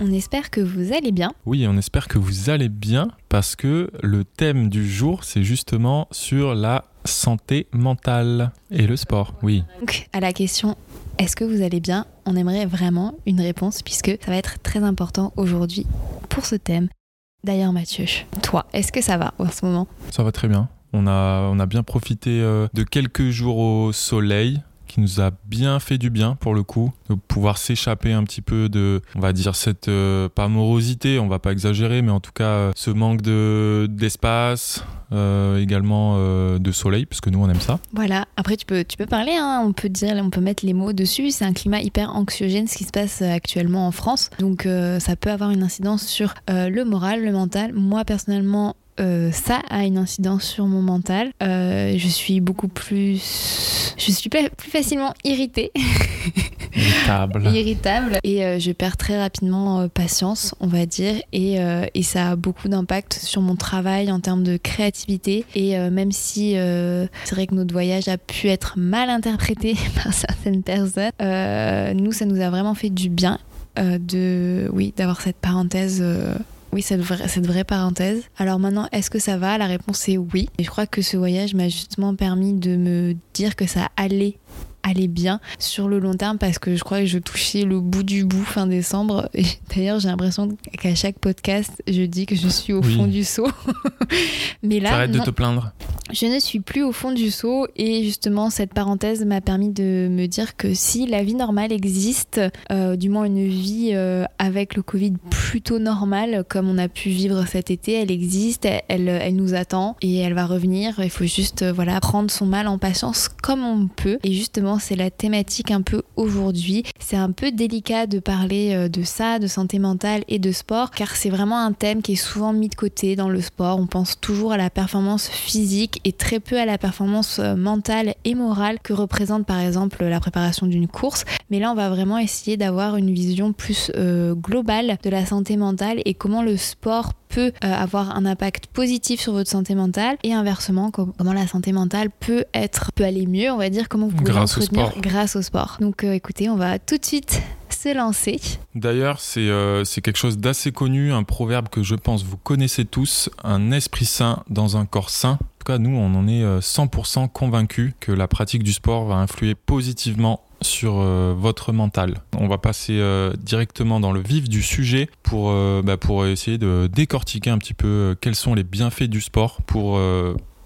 On espère que vous allez bien. Oui, on espère que vous allez bien parce que le thème du jour, c'est justement sur la santé mentale et le sport. Oui. Donc, à la question est-ce que vous allez bien On aimerait vraiment une réponse puisque ça va être très important aujourd'hui pour ce thème. D'ailleurs, Mathieu, toi, est-ce que ça va en ce moment? Ça va très bien. On a, on a bien profité euh, de quelques jours au soleil nous a bien fait du bien pour le coup, de pouvoir s'échapper un petit peu de, on va dire cette euh, pas morosité, on va pas exagérer, mais en tout cas euh, ce manque de d'espace, euh, également de soleil, parce que nous on aime ça. Voilà. Après tu peux tu peux parler, hein, on peut dire, on peut mettre les mots dessus. C'est un climat hyper anxiogène ce qui se passe actuellement en France, donc ça peut avoir une incidence sur le moral, le mental. Moi personnellement euh, ça a une incidence sur mon mental. Euh, je suis beaucoup plus. Je suis plus facilement irritée. Irritable. Irritable. Et euh, je perds très rapidement patience, on va dire. Et, et ça a beaucoup d'impact sur mon travail en termes de créativité. Et même si c'est vrai que notre voyage a pu être mal interprété par certaines personnes, nous, ça nous a vraiment fait du bien de, oui, d'avoir cette parenthèse oui, cette vraie, cette vraie parenthèse. Alors maintenant, est-ce que ça va? La réponse est oui. Et je crois que ce voyage m'a justement permis de me dire que ça allait aller bien sur le long terme parce que je crois que je touchais le bout du bout fin décembre. D'ailleurs, j'ai l'impression qu'à chaque podcast, je dis que je suis au fond du seau. Mais là, arrête de te plaindre. Je ne suis plus au fond du seau et justement cette parenthèse m'a permis de me dire que si la vie normale existe, euh, du moins une vie euh, avec le Covid plutôt normale comme on a pu vivre cet été, elle existe, elle, elle, nous attend et elle va revenir. Il faut juste euh, voilà prendre son mal en patience comme on peut et justement c'est la thématique un peu aujourd'hui. C'est un peu délicat de parler de ça, de santé mentale et de sport car c'est vraiment un thème qui est souvent mis de côté dans le sport. On pense toujours à la performance physique et très peu à la performance euh, mentale et morale que représente par exemple la préparation d'une course. Mais là, on va vraiment essayer d'avoir une vision plus euh, globale de la santé mentale et comment le sport peut euh, avoir un impact positif sur votre santé mentale et inversement comment la santé mentale peut être peut aller mieux on va dire comment vous pouvez grâce au sport donc écoutez on va tout de suite se lancer. D'ailleurs, c'est quelque chose d'assez connu, un proverbe que je pense vous connaissez tous, un esprit sain dans un corps sain nous, on en est 100% euh, convaincus que la pratique du sport va influer positivement sur euh, votre mental. On va passer euh, directement dans le vif du sujet pour, bah, pour essayer de décortiquer un petit peu quels sont les bienfaits du sport pour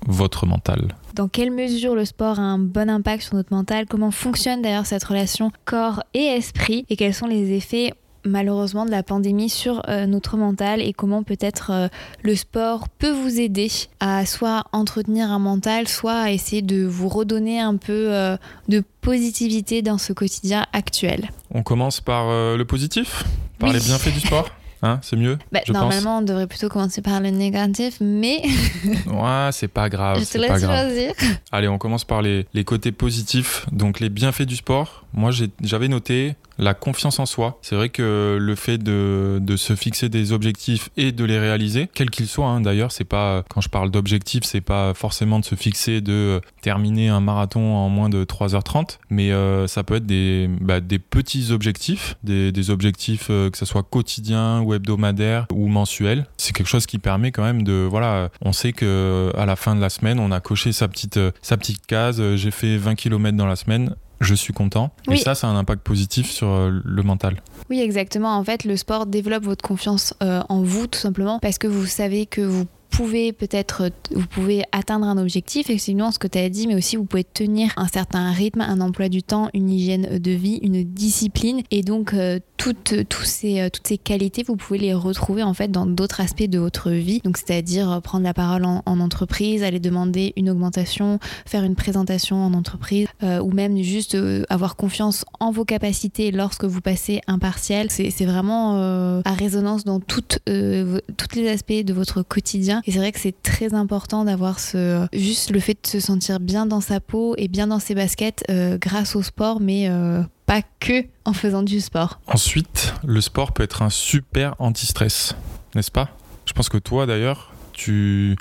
votre mental. Dans quelle mesure le sport a un bon impact sur notre mental? Comment fonctionne d'ailleurs cette relation corps et esprit? Et quels sont les effets malheureusement de la pandémie sur euh, notre mental? Et comment peut-être euh, le sport peut vous aider à soit entretenir un mental, soit à essayer de vous redonner un peu euh, de positivité dans ce quotidien actuel? On commence par le positif, par les bienfaits du sport? Hein, c'est mieux bah, Normalement, on devrait plutôt commencer par le négatif, mais. ouais, c'est pas grave. Je te laisse choisir. Allez, on commence par les, les, côtés positifs. Donc, les bienfaits du sport. Moi, j'avais noté la confiance en soi. C'est vrai que le fait de, de, se fixer des objectifs et de les réaliser, quels qu'ils soient, hein, d'ailleurs, c'est pas, quand je parle d'objectifs, c'est pas forcément de se fixer de terminer un marathon en moins de 3h30, mais euh, ça peut être des, bah, des petits objectifs, des, des objectifs euh, que ce soit quotidien ou hebdomadaire ou mensuel. C'est quelque chose qui permet quand même de, voilà, on sait que à la fin de la semaine, on a coché sa petite, sa petite case, j'ai fait 20 km dans la semaine, je suis content. Et ça, ça a un impact positif sur euh, le mental. Oui, exactement. En fait, le sport développe votre confiance euh, en vous, tout simplement, parce que vous savez que vous pouvez peut-être, vous pouvez atteindre un objectif, effectivement, ce que tu as dit, mais aussi vous pouvez tenir un certain rythme, un emploi du temps, une hygiène de vie, une discipline. Et donc, euh, toutes, tous ces, toutes ces qualités, vous pouvez les retrouver en fait dans d'autres aspects de votre vie. Donc, c'est-à-dire prendre la parole en, entreprise, aller demander une augmentation, faire une présentation en entreprise, ou même juste avoir confiance en vos capacités lorsque vous passez un partiel. C'est vraiment à résonance dans toutes, tous les aspects de votre quotidien. Et c'est vrai que c'est très important d'avoir ce juste le fait de se sentir bien dans sa peau et bien dans ses baskets euh, grâce au sport, mais euh, pas que en faisant du sport. Ensuite, le sport peut être un super anti-stress, n'est-ce pas? Je pense que toi d'ailleurs, tu,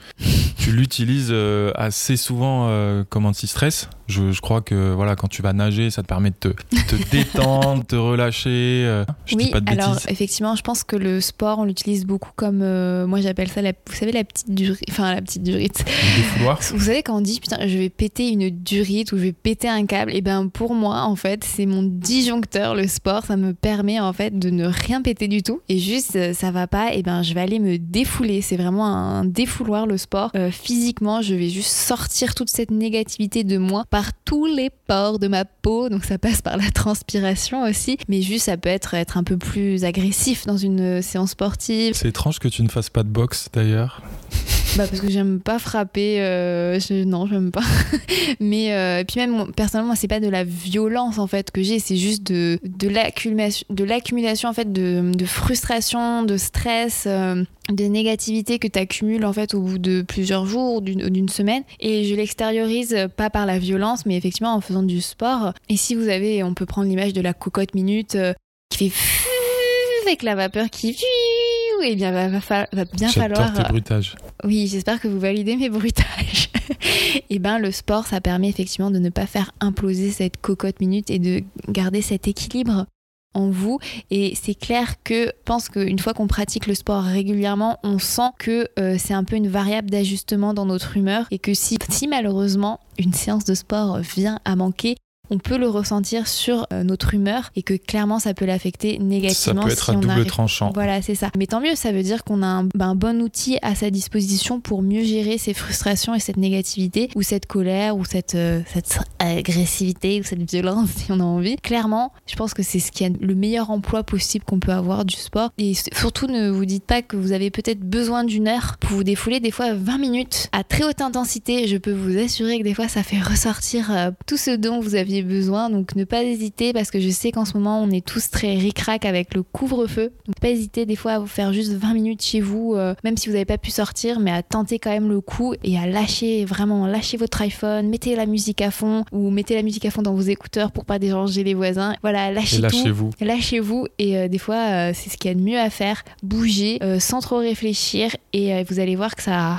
tu l'utilises euh, assez souvent comme anti-stress. Je, crois que voilà, quand tu vas nager, ça te permet de te, te détendre, de te relâcher. Euh, je oui, dis pas de alors effectivement, je pense que le sport, on l'utilise beaucoup comme, euh, moi j'appelle ça, la, vous savez, la petite durite, enfin la petite durite. Vous savez quand on dit putain, je vais péter une durite ou je vais péter un câble, et eh ben pour moi en fait, c'est mon disjoncteur, le sport, ça me permet en fait de ne rien péter du tout et juste euh, ça va pas, et eh ben je vais aller me défouler. C'est vraiment un défouloir le sport. physiquement, je vais juste sortir toute cette négativité de moi tous les pores de ma peau, donc ça passe par la transpiration aussi, mais juste ça peut être, être un peu plus agressif dans une séance sportive. C'est étrange que tu ne fasses pas de boxe d'ailleurs. Bah parce que j'aime pas frapper, euh, non j'aime pas. Mais euh, puis même personnellement c'est pas de la violence en fait que j'ai, c'est juste de, de l'accumulation, de l'accumulation en fait de, de, frustration, de stress, euh, de négativité que tu accumules en fait au bout de plusieurs jours, d'une semaine. Et je l'extériorise pas par la violence, mais effectivement en faisant du sport. Et si vous avez, on peut prendre l'image de la cocotte minute qui fait avec la vapeur qui eh bien va, va, bien falloir. Tes bruitages. Oui, j'espère que vous validez mes bruitages. et eh ben le sport, ça permet effectivement de ne pas faire imploser cette cocotte minute et de garder cet équilibre en vous et c'est clair que je pense qu'une fois qu'on pratique le sport régulièrement on sent que euh, c'est un peu une variable d'ajustement dans notre humeur et que si, si malheureusement une séance de sport vient à manquer on peut le ressentir sur euh, notre humeur et que clairement ça peut l'affecter négativement. Ça peut être un double tranchant. Voilà, c'est ça. Mais tant mieux, ça veut dire qu'on a ben, un, bon outil à sa disposition pour mieux gérer ces frustrations et cette négativité ou cette colère ou cette, euh, cette agressivité ou cette violence si on a envie. Clairement, je pense que c'est ce qui est le meilleur emploi possible qu'on peut avoir du sport. Et surtout, ne vous dites pas que vous avez peut-être besoin d'une heure pour vous défouler. Des fois, 20 minutes à très haute intensité, je peux vous assurer que des fois, ça fait ressortir euh, tout ce dont vous aviez besoin. Donc ne pas hésiter parce que je sais qu'en ce moment on est tous très ric-rac avec le couvre-feu. Donc pas hésiter des fois à vous faire juste 20 minutes chez vous, euh, même si vous n'avez pas pu sortir, mais à tenter quand même le coup et à lâcher vraiment, lâcher votre iPhone, mettez la musique à fond ou mettez la musique à fond dans vos écouteurs pour pas déranger les voisins. Voilà, lâchez tout. Lâchez-vous. Lâchez-vous et euh, des fois euh, c'est ce qu'il y a de mieux à faire. Bouger sans trop réfléchir et vous allez voir que ça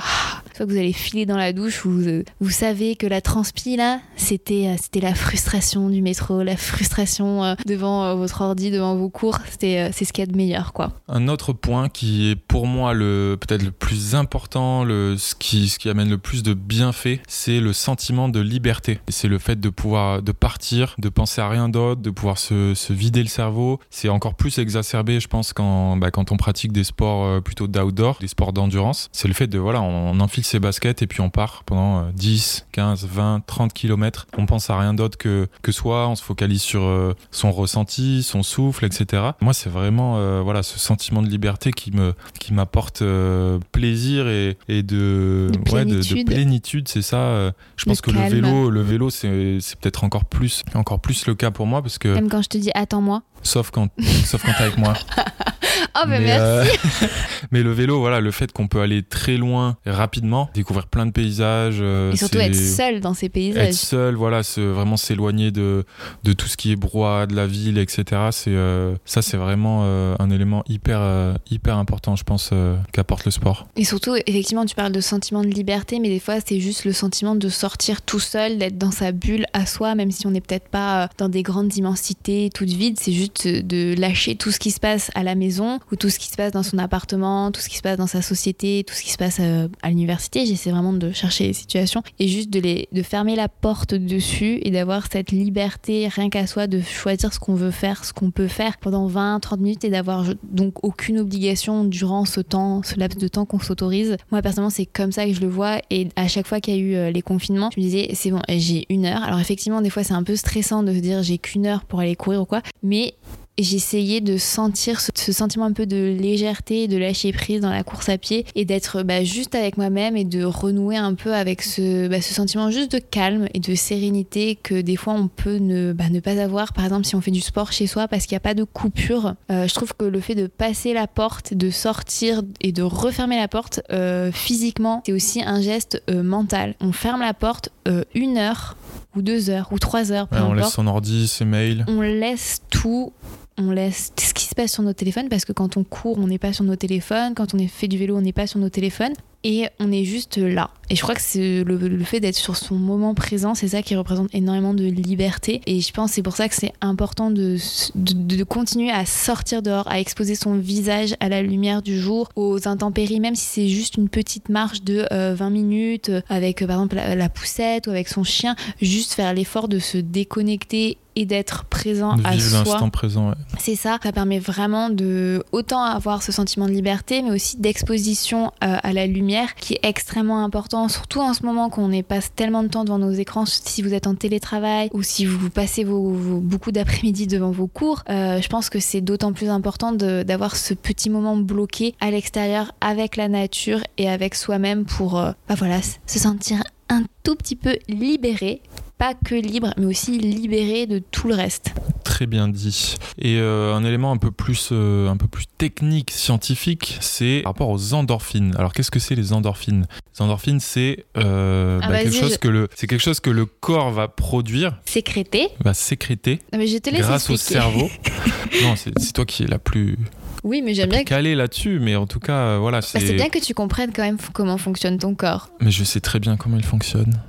soit que vous allez filer dans la douche ou vous, savez que la transpi là, c'était c'était la frustration du métro, la frustration euh, devant euh, votre ordi, devant vos cours, euh, c'est ce qu'il y a de meilleur quoi. Un autre point qui est pour moi le peut-être le plus important, le ce qui ce qui amène le plus de bienfaits, c'est le sentiment de liberté. C'est le fait de pouvoir de partir, de penser à rien d'autre, de pouvoir se, se vider le cerveau. C'est encore plus exacerbé, je pense, quand bah, quand on pratique des sports plutôt d'outdoor, des sports d'endurance. C'est le fait de voilà, on enfile ses baskets et puis on part pendant 10, 15, 20, 30 km. On pense à rien d'autre que, que soit on se focalise sur euh, son ressenti, son souffle, etc. Moi, c'est vraiment euh, voilà ce sentiment de liberté qui me qui m'apporte euh, plaisir et, et de, de plénitude. de, plénitude c'est ça. je pense que le vélo, le vélo, c'est peut-être encore plus encore plus le cas pour moi parce que même quand je te dis attends-moi. Sauf quand sauf quand t'es avec moi. Oh, mais, merci. mais le vélo, voilà, le fait qu'on peut aller très loin rapidement, découvrir plein de paysages. et surtout être seul dans ces paysages. Être seul, voilà, vraiment s'éloigner de, de tout ce qui est brouhaha de la ville, etc. C'est euh, ça, c'est vraiment euh, un élément hyper euh, hyper important, je pense, qu'apporte le sport. Et surtout, effectivement, tu parles de sentiment de liberté, mais des fois, c'est juste le sentiment de sortir tout seul, d'être dans sa bulle à soi, même si on n'est peut-être pas dans des grandes immensités, toutes vides. C'est juste de lâcher tout ce qui se passe à la maison ou tout ce qui se passe dans son appartement, tout ce qui se passe dans sa société, tout ce qui se passe à l'université. J'essaie vraiment de chercher les situations et juste de fermer la porte dessus et d'avoir cette liberté rien qu'à soi de choisir ce qu'on veut faire, ce qu'on peut faire pendant 20, 30 minutes et d'avoir donc aucune obligation durant ce temps, ce laps de temps qu'on s'autorise. Moi, personnellement, c'est comme ça que je le vois. Et à chaque fois qu'il y a eu euh, les confinements, je me disais, c'est bon, j'ai une heure. Alors, effectivement, des fois, c'est un peu stressant de se dire, j'ai qu'une heure pour aller courir ou quoi. Mais j'essayais de sentir ce, sentiment un peu de légèreté, de lâcher prise dans la course à pied et d'être bah, juste avec moi-même et de renouer un peu avec ce, bah, ce, sentiment juste de calme et de sérénité que des fois on peut ne, bah, ne pas avoir, par exemple si on fait du sport chez soi parce qu'il n'y a pas de coupure. Euh, je trouve que le fait de passer la porte, de sortir et de refermer la porte euh, physiquement, c'est aussi un geste euh, mental. On ferme la porte une heure ou deux heures ou trois heures. on laisse son ordi, ses mails. On laisse tout on laisse ce qui se passe sur nos téléphones parce que quand on court, on n'est pas sur nos téléphones, quand on fait du vélo, on n'est pas sur nos téléphones et on est juste là. Et je crois que c'est le, fait d'être sur son moment présent, c'est ça qui représente énormément de liberté. Et je pense c'est pour ça que c'est important de, de, continuer à sortir dehors, à exposer son visage à la lumière du jour, aux intempéries, même si c'est juste une petite marche de 20 euh, minutes avec euh, par exemple la, poussette ou avec son chien, juste faire l'effort de se déconnecter et d'être présent à soi. présent. C'est ça, ça permet vraiment de autant avoir ce sentiment de liberté, mais aussi d'exposition euh, à la lumière, qui est extrêmement important, surtout en ce moment qu'on passe tellement de temps devant nos écrans. Si vous êtes en télétravail ou si vous passez vos, beaucoup d'après-midi devant vos cours, euh, je pense que c'est d'autant plus important d'avoir ce petit moment bloqué à l'extérieur avec la nature et avec soi-même pour, euh, bah voilà, se sentir un tout petit peu libéré pas que libre, mais aussi libéré de tout le reste. Très bien dit. Et euh, un élément un peu plus, euh, un peu plus technique, scientifique, c'est par rapport aux endorphines. Alors qu'est-ce que c'est les endorphines? Les endorphines, c'est euh, ah, bah, quelque chose que le, c'est quelque chose que le corps va produire, sécréter, va sécréter, mais je te laisse grâce au cerveau. non, c'est toi qui es la plus oui, mais j'aime bien. Calé là-dessus, mais en tout cas, voilà. Bah, c'est bien que tu comprennes quand même comment fonctionne ton corps. Mais je sais très bien comment il fonctionne.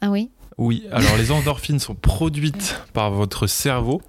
Ah oui? Oui, alors les endorphines sont produites par votre cerveau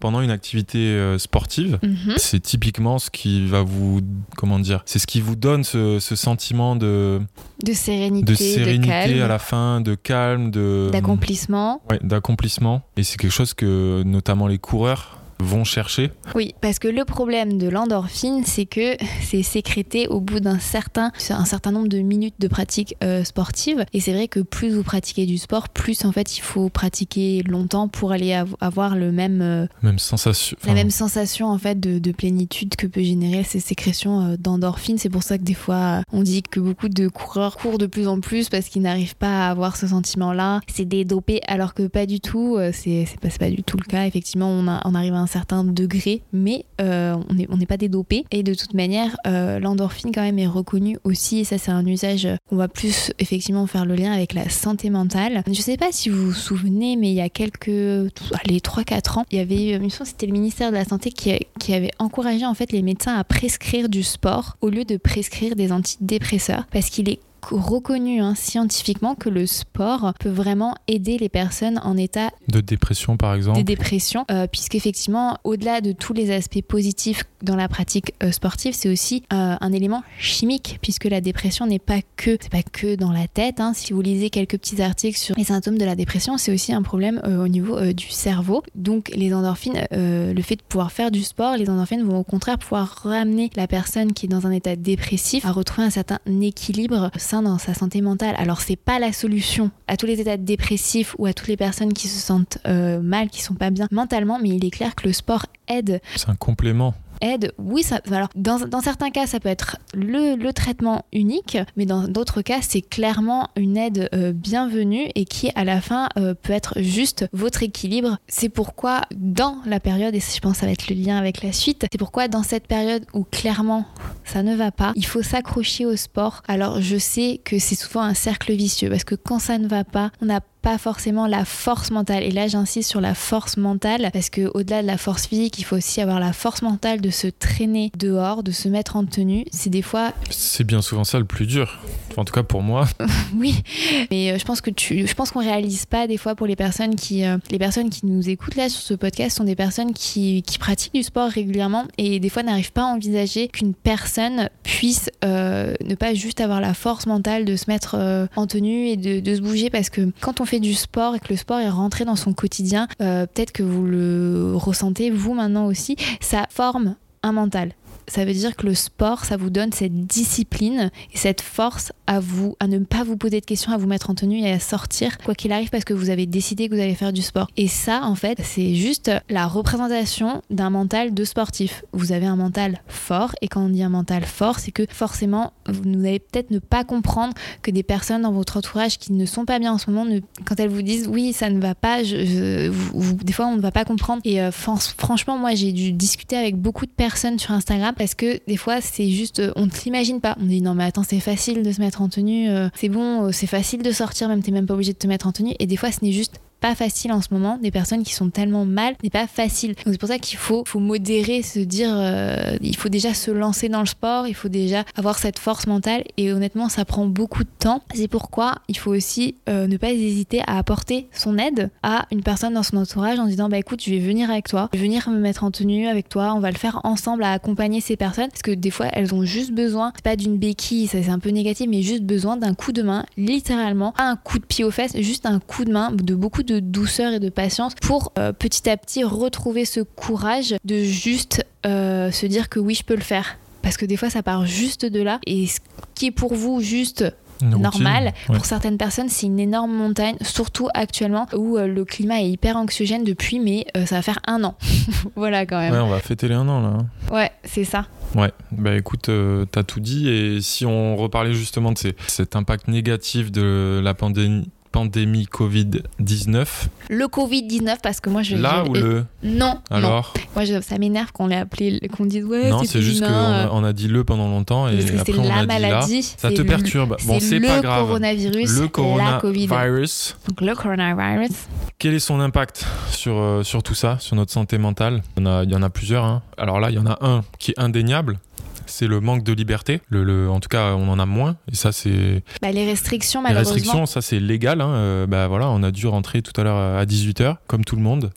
pendant une activité euh, sportive. Mhm. C'est typiquement ce qui va vous, comment dire, c'est ce qui vous donne ce, sentiment de de sérénité, de sérénité à la fin, de calme, de d'accomplissement. Ouais, d'accomplissement. Et c'est quelque chose que notamment les coureurs vont chercher. Oui, parce que le problème de l'endorphine, c'est que c'est sécrété au bout d'un certain, un certain nombre de minutes de pratique euh, sportive. Et c'est vrai que plus vous pratiquez du sport, plus en fait il faut pratiquer longtemps pour aller avoir le même, euh, même sensation, la même sensation en fait de, plénitude que peut générer ces sécrétions euh, d'endorphine. C'est pour ça que des fois on dit que beaucoup de coureurs courent de plus en plus parce qu'ils n'arrivent pas à avoir ce sentiment-là. C'est des dopés alors que pas du tout. C'est pas, pas du tout le cas. Effectivement, on, a, on arrive à un certain degré, mais euh, on n'est pas des dopés. Et de toute manière, euh, l'endorphine quand même est reconnue aussi, et ça c'est un usage qu'on va plus effectivement faire le lien avec la santé mentale. Je sais pas si vous vous souvenez, mais il y a quelques, les 3-4 ans, il y avait, une fois c'était le ministère de la Santé qui, qui avait encouragé en fait les médecins à prescrire du sport au lieu de prescrire des antidépresseurs, parce qu'il est reconnu hein, scientifiquement que le sport peut vraiment aider les personnes en état de dépression par exemple. De dépression, euh, puisqu'effectivement, au-delà de tous les aspects positifs dans la pratique euh, sportive, c'est aussi euh, un élément chimique, puisque la dépression n'est pas que c'est pas que dans la tête. Hein. Si vous lisez quelques petits articles sur les symptômes de la dépression, c'est aussi un problème au niveau du cerveau. Donc les endorphines, le fait de pouvoir faire du sport, les endorphines vont au contraire pouvoir ramener la personne qui est dans un état dépressif à retrouver un certain équilibre dans sa santé mentale. Alors c'est pas la solution à tous les états dépressifs ou à toutes les personnes qui se sentent euh, mal, qui sont pas bien mentalement, mais il est clair que le sport aide. C'est un complément aide, oui, ça, alors dans, certains cas, ça peut être le, traitement unique, mais dans d'autres cas, c'est clairement une aide euh, bienvenue et qui, à la fin, euh, peut être juste votre équilibre. C'est pourquoi, dans la période, et je pense que ça va être le lien avec la suite, c'est pourquoi dans cette période où clairement ça ne va pas, il faut s'accrocher au sport. Alors, je sais que c'est souvent un cercle vicieux parce que quand ça ne va pas, on n'a pas forcément la force mentale. Et là, j'insiste sur la force mentale parce que au-delà de la force physique, il faut aussi avoir la force mentale de se traîner dehors, de se mettre en tenue. C'est des fois. C'est bien souvent ça le plus dur. en tout cas pour moi. oui, mais euh, je pense que tu, je pense qu'on réalise pas des fois pour les personnes qui, euh, les personnes qui nous écoutent là sur ce podcast sont des personnes qui, qui pratiquent du sport régulièrement et des fois n'arrivent pas à envisager qu'une personne puisse euh, ne pas juste avoir la force mentale de se mettre en tenue et de, de se bouger parce que quand on fait du sport et que le sport est rentré dans son quotidien, euh, peut-être que vous le ressentez vous maintenant aussi, ça forme un mental. Ça veut dire que le sport, ça vous donne cette discipline et cette force à vous, à ne pas vous poser de questions, à vous mettre en tenue et à sortir, quoi qu'il arrive, parce que vous avez décidé que vous allez faire du sport. Et ça, en fait, c'est juste la représentation d'un mental de sportif. Vous avez un mental fort, et quand on dit un mental fort, c'est que forcément, vous allez peut-être ne pas comprendre que des personnes dans votre entourage qui ne sont pas bien en ce moment, quand elles vous disent oui, ça ne va pas, des fois on ne va pas comprendre. Et euh, franchement, moi j'ai dû discuter avec beaucoup de personnes sur Instagram parce que des fois c'est juste, euh, on ne s'imagine pas. On dit non mais attends, c'est facile de se mettre en tenue, euh, c'est bon, c'est facile de sortir, même t'es même pas obligé de te mettre en tenue. Et des fois ce n'est juste pas facile en ce moment. Des personnes qui sont tellement mal n'est pas facile. Donc c'est pour ça qu'il faut, faut modérer, se dire, euh, il faut déjà se lancer dans le sport, il faut déjà avoir cette force mentale. Et honnêtement, ça prend beaucoup de temps. C'est pourquoi il faut aussi euh, ne pas hésiter à apporter son aide à une personne dans son entourage en disant, bah écoute, je vais venir avec toi, je vais venir me mettre en tenue avec toi, on va le faire ensemble à accompagner ces personnes. Parce que des fois, elles ont juste besoin, c'est pas d'une béquille, ça c'est un peu négatif, mais juste besoin d'un coup de main, littéralement, un coup de pied aux fesses, juste un coup de main, de beaucoup de douceur et de patience pour euh, petit à petit retrouver ce courage de juste euh, se dire que oui, je peux le faire. Parce que des fois, ça part juste de là. Et ce qui est pour vous juste normal. Pour certaines personnes, c'est une énorme montagne, surtout actuellement où euh, le climat est hyper anxiogène depuis, mais ça va faire un an. voilà quand même. Ouais, on va fêter les un an là. Hein. Ouais, c'est ça. Ouais, bah écoute, t'as tout dit. Et si on reparlait justement de cet impact négatif de la pandémie, pandémie Covid-19. Le Covid-19 parce que moi je Là ou le Non. Alors Moi ça m'énerve qu'on l'ait appelé qu'on dise ouais Non, c'est juste qu'on a, on a dit le pendant longtemps et après on la a maladie. Dit là. Ça te perturbe. Bon, c'est pas grave. Le coronavirus, le coronavirus. Donc le coronavirus. Quel est son impact sur euh, sur tout ça, sur notre santé mentale? Il y en a, il y en a plusieurs. Hein. Alors là, il y en a un qui est indéniable c'est le manque de liberté. Le, en tout cas, on en a moins. Et ça, c'est. Bah, les restrictions, malheureusement. Les restrictions, ça, c'est légal. Hein. Euh, bah, voilà, on a dû rentrer tout à l'heure à 18h, comme tout le monde.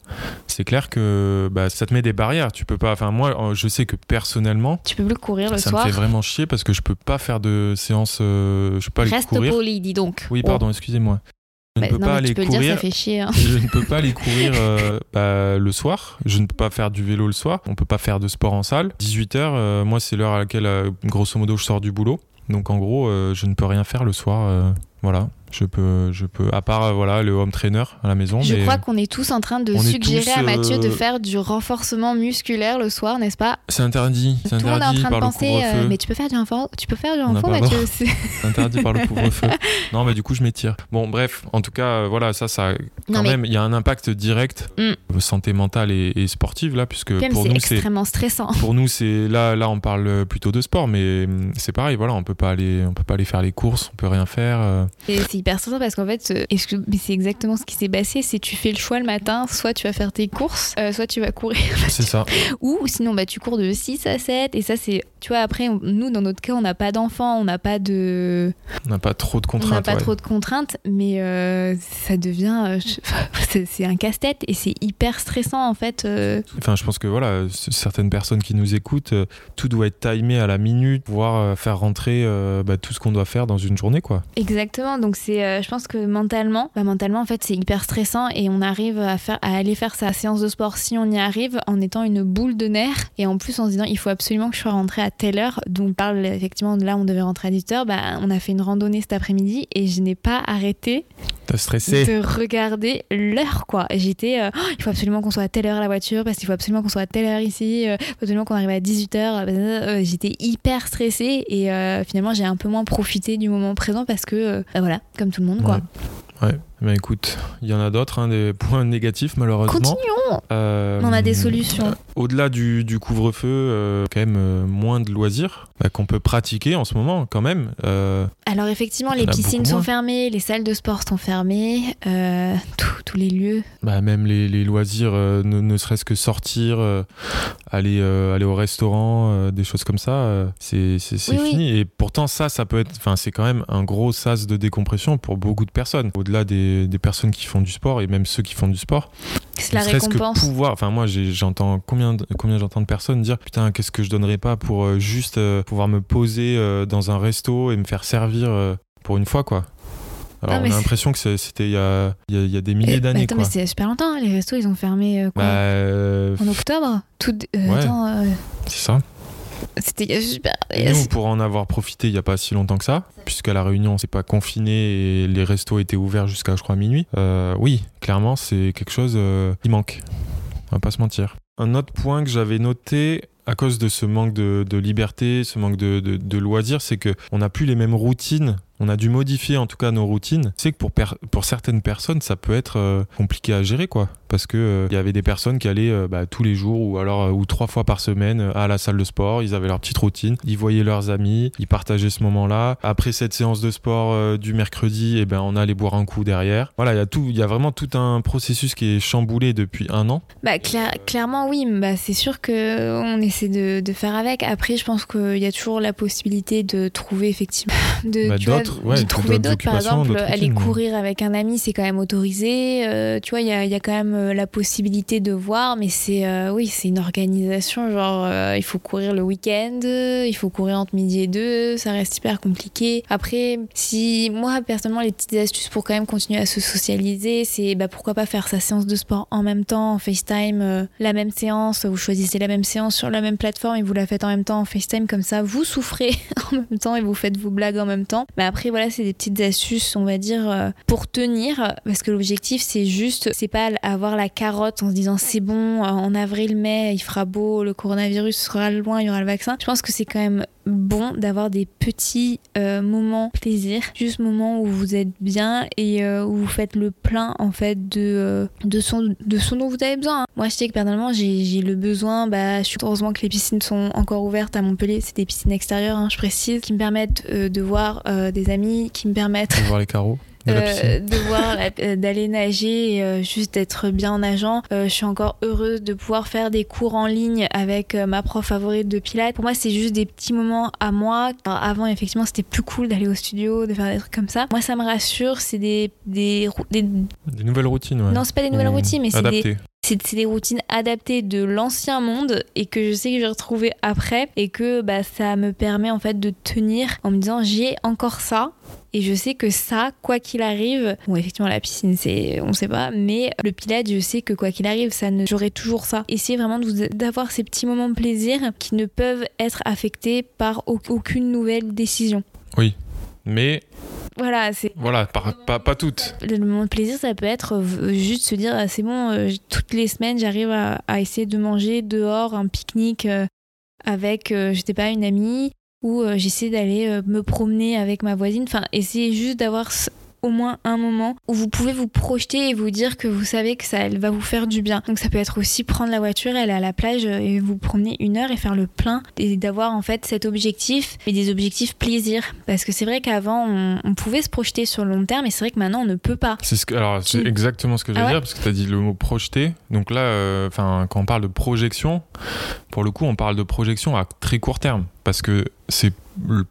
C'est clair que bah, ça te met des barrières. Tu peux pas. Enfin, moi, euh, je sais que personnellement. Tu peux plus courir le ça soir. Ça me fait vraiment chier parce que je peux pas faire de séance. Euh, je peux pas Reste courir. poli, dis donc. Oui, pardon, excusez-moi. Je ne bah, peux pas aller courir. Dire, ça fait chier, hein. Je ne peux pas aller courir euh, bah, le soir. Je ne peux pas faire du vélo le soir. On peut pas faire de sport en salle. 18 h euh, moi c'est l'heure à laquelle euh, grosso modo je sors du boulot. Donc en gros, je ne peux rien faire le soir. voilà. Je peux, je peux, à part voilà le home trainer à la maison. Je crois qu'on est tous en train de suggérer à Mathieu de faire du renforcement musculaire le soir, n'est-ce pas C'est interdit. C'est interdit est en train de penser, le mais tu peux faire du renfort, tu peux faire du renfort, Mathieu. C'est interdit par le couvre-feu. non, mais du coup je m'étire. Bon, bref, en tout cas, voilà, ça, ça, quand même, il y a un impact direct, mm. santé mentale et, sportive là, puisque pour nous c'est extrêmement stressant. Pour nous, c'est là, là, on parle plutôt de sport, mais mm, c'est pareil, voilà, on peut pas aller, on peut pas aller faire les courses, on peut rien faire. Euh. C'est hyper stressant parce qu'en fait euh, mais c'est exactement ce qui s'est passé, c'est tu fais le choix le matin, soit tu vas faire tes courses, euh, soit tu vas courir. C'est ça. Ou sinon bah tu cours de 6 à 7 et ça c'est tu vois après nous dans notre cas on n'a pas d'enfants, on n'a pas de on n'a pas trop de contraintes. On n'a pas trop de contraintes mais euh, ça devient c'est un casse-tête et c'est hyper stressant en fait. Enfin je pense que voilà, certaines personnes qui nous écoutent, tout doit être timé à la minute, pouvoir faire rentrer bah, tout ce qu'on doit faire dans une journée quoi. Exactement. Donc c'est je pense que mentalement, bah, mentalement en fait c'est hyper stressant et on arrive à, faire, à aller faire sa séance de sport si on y arrive en étant une boule de nerfs et en plus en se disant il faut absolument que je sois rentrée à telle heure. Donc parle effectivement de là on devait rentrer à 18h, bah, on a fait une randonnée cet après-midi et je n'ai pas arrêté de regarder l'heure quoi. J'étais euh, oh, il faut absolument qu'on soit à telle heure à la voiture parce qu'il faut absolument qu'on soit à telle heure ici, euh, faut absolument qu'on arrive à 18h. Euh, j'étais hyper stressée et finalement j'ai un peu moins profité du moment présent parce que bah, voilà, comme tout le monde quoi. Ouais. Ben écoute, il y en a d'autres, hein, des points négatifs malheureusement. Continuons euh, On a des solutions. Au-delà du, du couvre-feu, euh, quand même euh, moins de loisirs bah, qu'on peut pratiquer en ce moment quand même. Alors effectivement, les piscines sont fermées, les salles de sport sont fermées, tous les lieux. Bah, même les, les loisirs, ne, ne serait-ce que sortir, aller, aller au restaurant, des choses comme ça, c'est fini. Et pourtant ça, ça peut être, enfin c'est quand même un gros sas de décompression pour beaucoup de personnes. Au-delà des des, personnes qui font du sport et même ceux qui font du sport. C'est la récompense. Que pouvoir, enfin moi j'entends combien, combien j'entends de personnes dire putain qu'est-ce que je donnerais pas pour euh, juste euh, pouvoir me poser euh, dans un resto et me faire servir pour une fois quoi. Alors on a l'impression que c'était il y a, y a, des milliers d'années. Attends, mais c'est super longtemps, hein. les restos ils ont fermé quoi, bah, en octobre. Tout, c'est ça. C'était super. Et nous, pour en avoir profité il n'y a pas si longtemps que ça, puisqu'à la Réunion, on s'est pas confiné et les restos étaient ouverts jusqu'à, je crois, minuit. Euh, oui, clairement, c'est quelque chose euh, qui manque. On va pas se mentir. Un autre point que j'avais noté, à cause de ce manque de, de liberté, ce manque de, de, de loisirs, c'est que on n'a plus les mêmes routines on a dû modifier en tout cas nos routines. C'est que pour, pour certaines personnes, ça peut être euh, compliqué à gérer, quoi. Parce que il euh, y avait des personnes qui allaient euh, bah, tous les jours ou alors ou trois fois par semaine à la salle de sport. Ils avaient leur petite routine. Ils voyaient leurs amis. Ils partageaient ce moment-là. Après cette séance de sport du mercredi, et eh ben on allait boire un coup derrière. Voilà, il y a tout, il y a vraiment tout un processus qui est chamboulé depuis un an. Bah clairement oui. Bah, c'est sûr que on essaie de, de, faire avec. Après, je pense qu'il y a toujours la possibilité de trouver effectivement de bah, de trouver d'autres. Par exemple, aller courir avec un ami, c'est quand même autorisé. Euh, tu vois, il y a, y a, quand même euh, la possibilité de voir, mais c'est euh, oui, c'est une organisation. Genre, il faut courir le week-end, il faut courir entre midi et deux, ça reste hyper compliqué. Après, si moi personnellement, les petites astuces pour quand même continuer à se socialiser, c'est bah, pourquoi pas faire sa séance de sport en même temps, en FaceTime, la même séance, vous choisissez la même séance sur la même plateforme et vous la faites en même temps en FaceTime, comme ça vous souffrez en même temps et vous faites vos blagues en même temps. Mais après, après, voilà, c'est des petites astuces, on va dire, euh, pour tenir, parce que l'objectif, c'est juste, c'est pas avoir la carotte en se disant c'est bon, euh, en avril, mai, il fera beau, le coronavirus sera loin, il y aura le vaccin. Je pense que c'est quand même bon d'avoir des petits euh, moments plaisir, juste moments où vous êtes bien et où vous faites le plein en fait de, de, son, de son dont vous avez besoin. Moi je sais que personnellement j'ai le besoin, bah, je suis heureusement que les piscines sont encore ouvertes à Montpellier, c'est des piscines extérieures, hein, je précise, qui me permettent de voir des amis qui me permettent de voir les carreaux. De, euh, de voir euh, d'aller nager et euh, juste d'être bien en nageant. je suis encore heureuse de pouvoir faire des cours en ligne avec ma prof favorite de pilates. Pour moi, c'est juste des petits moments à moi. avant, effectivement, c'était plus cool d'aller au studio, de faire des trucs comme ça. Moi, ça me rassure. C'est des des, des, des, nouvelles routines. Ouais. Non, c'est pas des nouvelles routines, mais c'est des c'est des routines adaptées de l'ancien monde et que je sais que je vais retrouver après et que bah, ça me permet en fait de tenir en me disant j'ai encore ça et je sais que ça, quoi qu'il arrive, bon effectivement la piscine c'est, on sait pas, mais le pilote, je sais que quoi qu'il arrive, ça ne, j'aurai toujours ça. Essayez vraiment d'avoir ces petits moments de plaisir qui ne peuvent être affectés par aucune nouvelle décision. Oui, mais voilà, c'est. Voilà, pas, pas, toutes. Le moment de plaisir, ça peut être euh, juste se dire ah, c'est bon, euh, toutes les semaines, j'arrive à, essayer de manger dehors un pique-nique euh, avec, je sais pas, une amie, ou j'essaie d'aller me promener avec ma voisine. Enfin, essayer juste d'avoir au moins un moment où vous pouvez vous projeter et vous dire que vous savez que ça va vous faire du bien. Donc ça peut être aussi prendre la voiture, aller à la plage et vous promener une heure et faire le plein et d'avoir en fait cet objectif et des objectifs plaisir. Parce que c'est vrai qu'avant on, pouvait se projeter sur le long terme et c'est vrai que maintenant on ne peut pas. C'est ce que, alors c'est exactement ce que je veux ah dire parce que tu as dit le mot projeter. Donc là, euh, quand on parle de projection, pour le coup on parle de projection à très court terme parce que c'est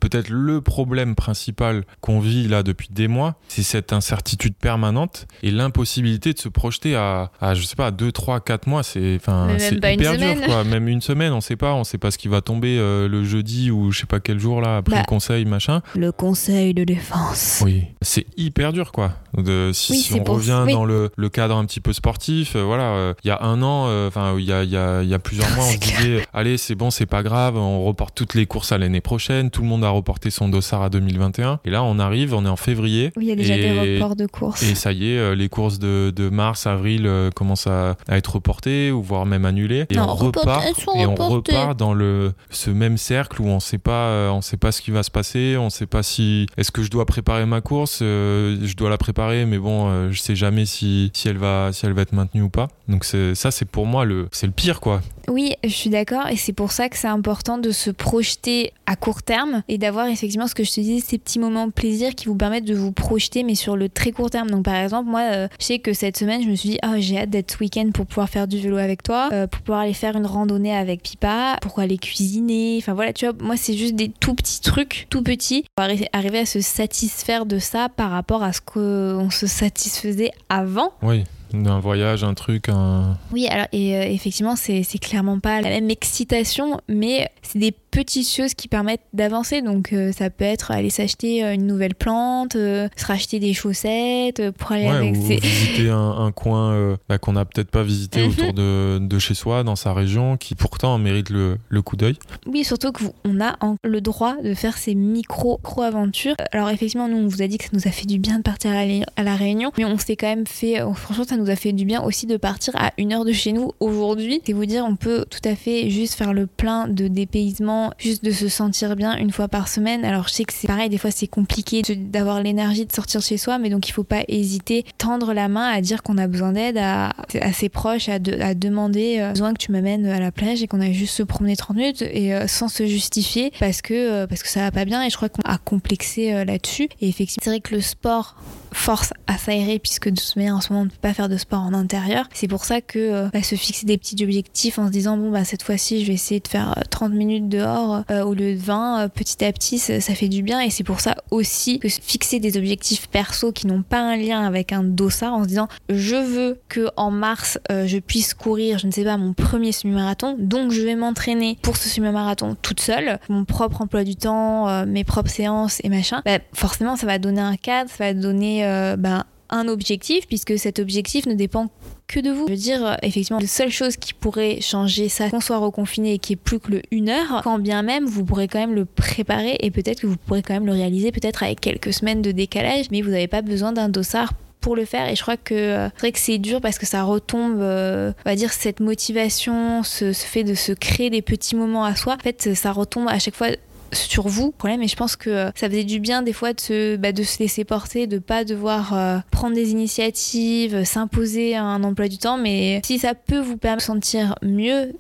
peut-être le problème principal qu'on vit là depuis des mois, c'est cette incertitude permanente et l'impossibilité de se projeter à, à, je sais pas, 2, 3, 4 mois. C'est hyper dur, quoi. Même une semaine, on sait pas. On sait pas ce qui va tomber euh, le jeudi ou je sais pas quel jour là, après bah, le conseil, machin. Le conseil de défense. Oui, c'est hyper dur, quoi. De, si, on revient dans le, le, cadre un petit peu sportif, euh, voilà, euh, il y a un an, enfin, il y a, y, a, y a plusieurs mois, on se disait, allez, c'est bon, c'est pas grave, on reporte toutes les courses à l'année prochaine tout le monde a reporté son dossard à 2021. Et là, on arrive, on est en février. Oui, il y a déjà des reports de courses. Et ça y est, euh, les courses de, mars, avril euh, commencent à, être reportées ou voire même annulées. Et on repart et on repart dans le ce même cercle où on sait pas, euh, on sait pas ce qui va se passer, on sait pas si est-ce que je dois préparer ma course, je dois la préparer, mais bon, je sais jamais si si elle va si elle va être maintenue ou pas. Donc ça, c'est pour moi le c'est le pire quoi. Oui, je suis d'accord et c'est pour ça que c'est important de se projeter à court terme et d'avoir effectivement ce que je te disais, ces petits moments plaisir qui vous permettent de vous projeter mais sur le très court terme. Donc par exemple, moi, euh, je sais que cette semaine, je me suis dit, oh, j'ai hâte d'être ce week-end pour pouvoir faire du vélo avec toi, euh, pour pouvoir aller faire une randonnée avec Pipa, pour aller cuisiner. Enfin voilà, tu vois, moi, c'est juste des tout petits trucs, tout petits, pour arriver à se satisfaire de ça par rapport à ce qu'on se satisfaisait avant. Oui d'un voyage, un truc, un... Oui, alors et euh, effectivement, c'est clairement pas la même excitation, mais c'est des petites choses qui permettent d'avancer. Donc euh, ça peut être aller s'acheter euh, une nouvelle plante, se racheter des chaussettes pour aller avec ou visiter un, coin bah, qu'on n'a peut-être pas visité mhm. autour de, de, chez soi, dans sa région, qui pourtant mérite le, le coup d'œil. Oui, surtout qu'on a le droit de faire ces micro-aventures. Alors effectivement, nous, on vous a dit que ça nous a fait du bien de partir à la, à la Réunion, mais on s'est quand même fait, franchement, ça nous a fait du bien aussi de partir à une heure de chez nous aujourd'hui. C'est vous dire, on peut tout à fait juste faire le plein de dépaysement, juste de se sentir bien une fois par semaine. Alors je sais que c'est pareil, des fois c'est compliqué d'avoir l'énergie de sortir chez soi, mais donc il faut pas hésiter, tendre la main à dire qu'on a besoin d'aide à, ses proches, à, demander euh, besoin que tu m'amènes à la plage et qu'on a juste se promener 30 minutes et euh, sans se justifier parce que, euh, parce que ça va pas bien et je crois qu'on a complexé là-dessus. Et effectivement, c'est vrai que le sport force à s'aérer puisque de toute manière en ce moment on ne peut pas faire de sport en intérieur. C'est pour ça que euh, bah, se fixer des petits objectifs en se disant bon bah cette fois-ci je vais essayer de faire 30 euh, minutes dehors euh, au lieu de 20 petit à petit ça, fait du bien. Et c'est pour ça aussi que fixer des objectifs perso qui n'ont pas un lien avec un dossard en se disant je veux que en mars je puisse courir je ne sais pas mon premier semi-marathon. Donc je vais m'entraîner pour ce semi-marathon toute seule. Mon propre emploi du temps mes propres séances et machin. Bah, forcément ça va donner un cadre ça va donner euh, ben, un objectif, puisque cet objectif ne dépend que de vous. Je veux dire, euh, effectivement, la seule chose qui pourrait changer ça, qu'on soit reconfiné et qu'il n'y ait plus que le 1 heure, quand bien même vous pourrez quand même le préparer et peut-être que vous pourrez quand même le réaliser, peut-être avec quelques semaines de décalage, mais vous n'avez pas besoin d'un dossard pour le faire et je crois que euh, c'est vrai que c'est dur parce que ça retombe on va dire cette motivation ce, ce, fait de se créer des petits moments à soi en fait ça retombe à chaque fois sur vous problème et je pense que euh, ça faisait du bien des fois de se, bah, laisser porter de pas devoir euh, prendre des initiatives s'imposer un emploi du temps mais si ça peut vous permettre de sentir mieux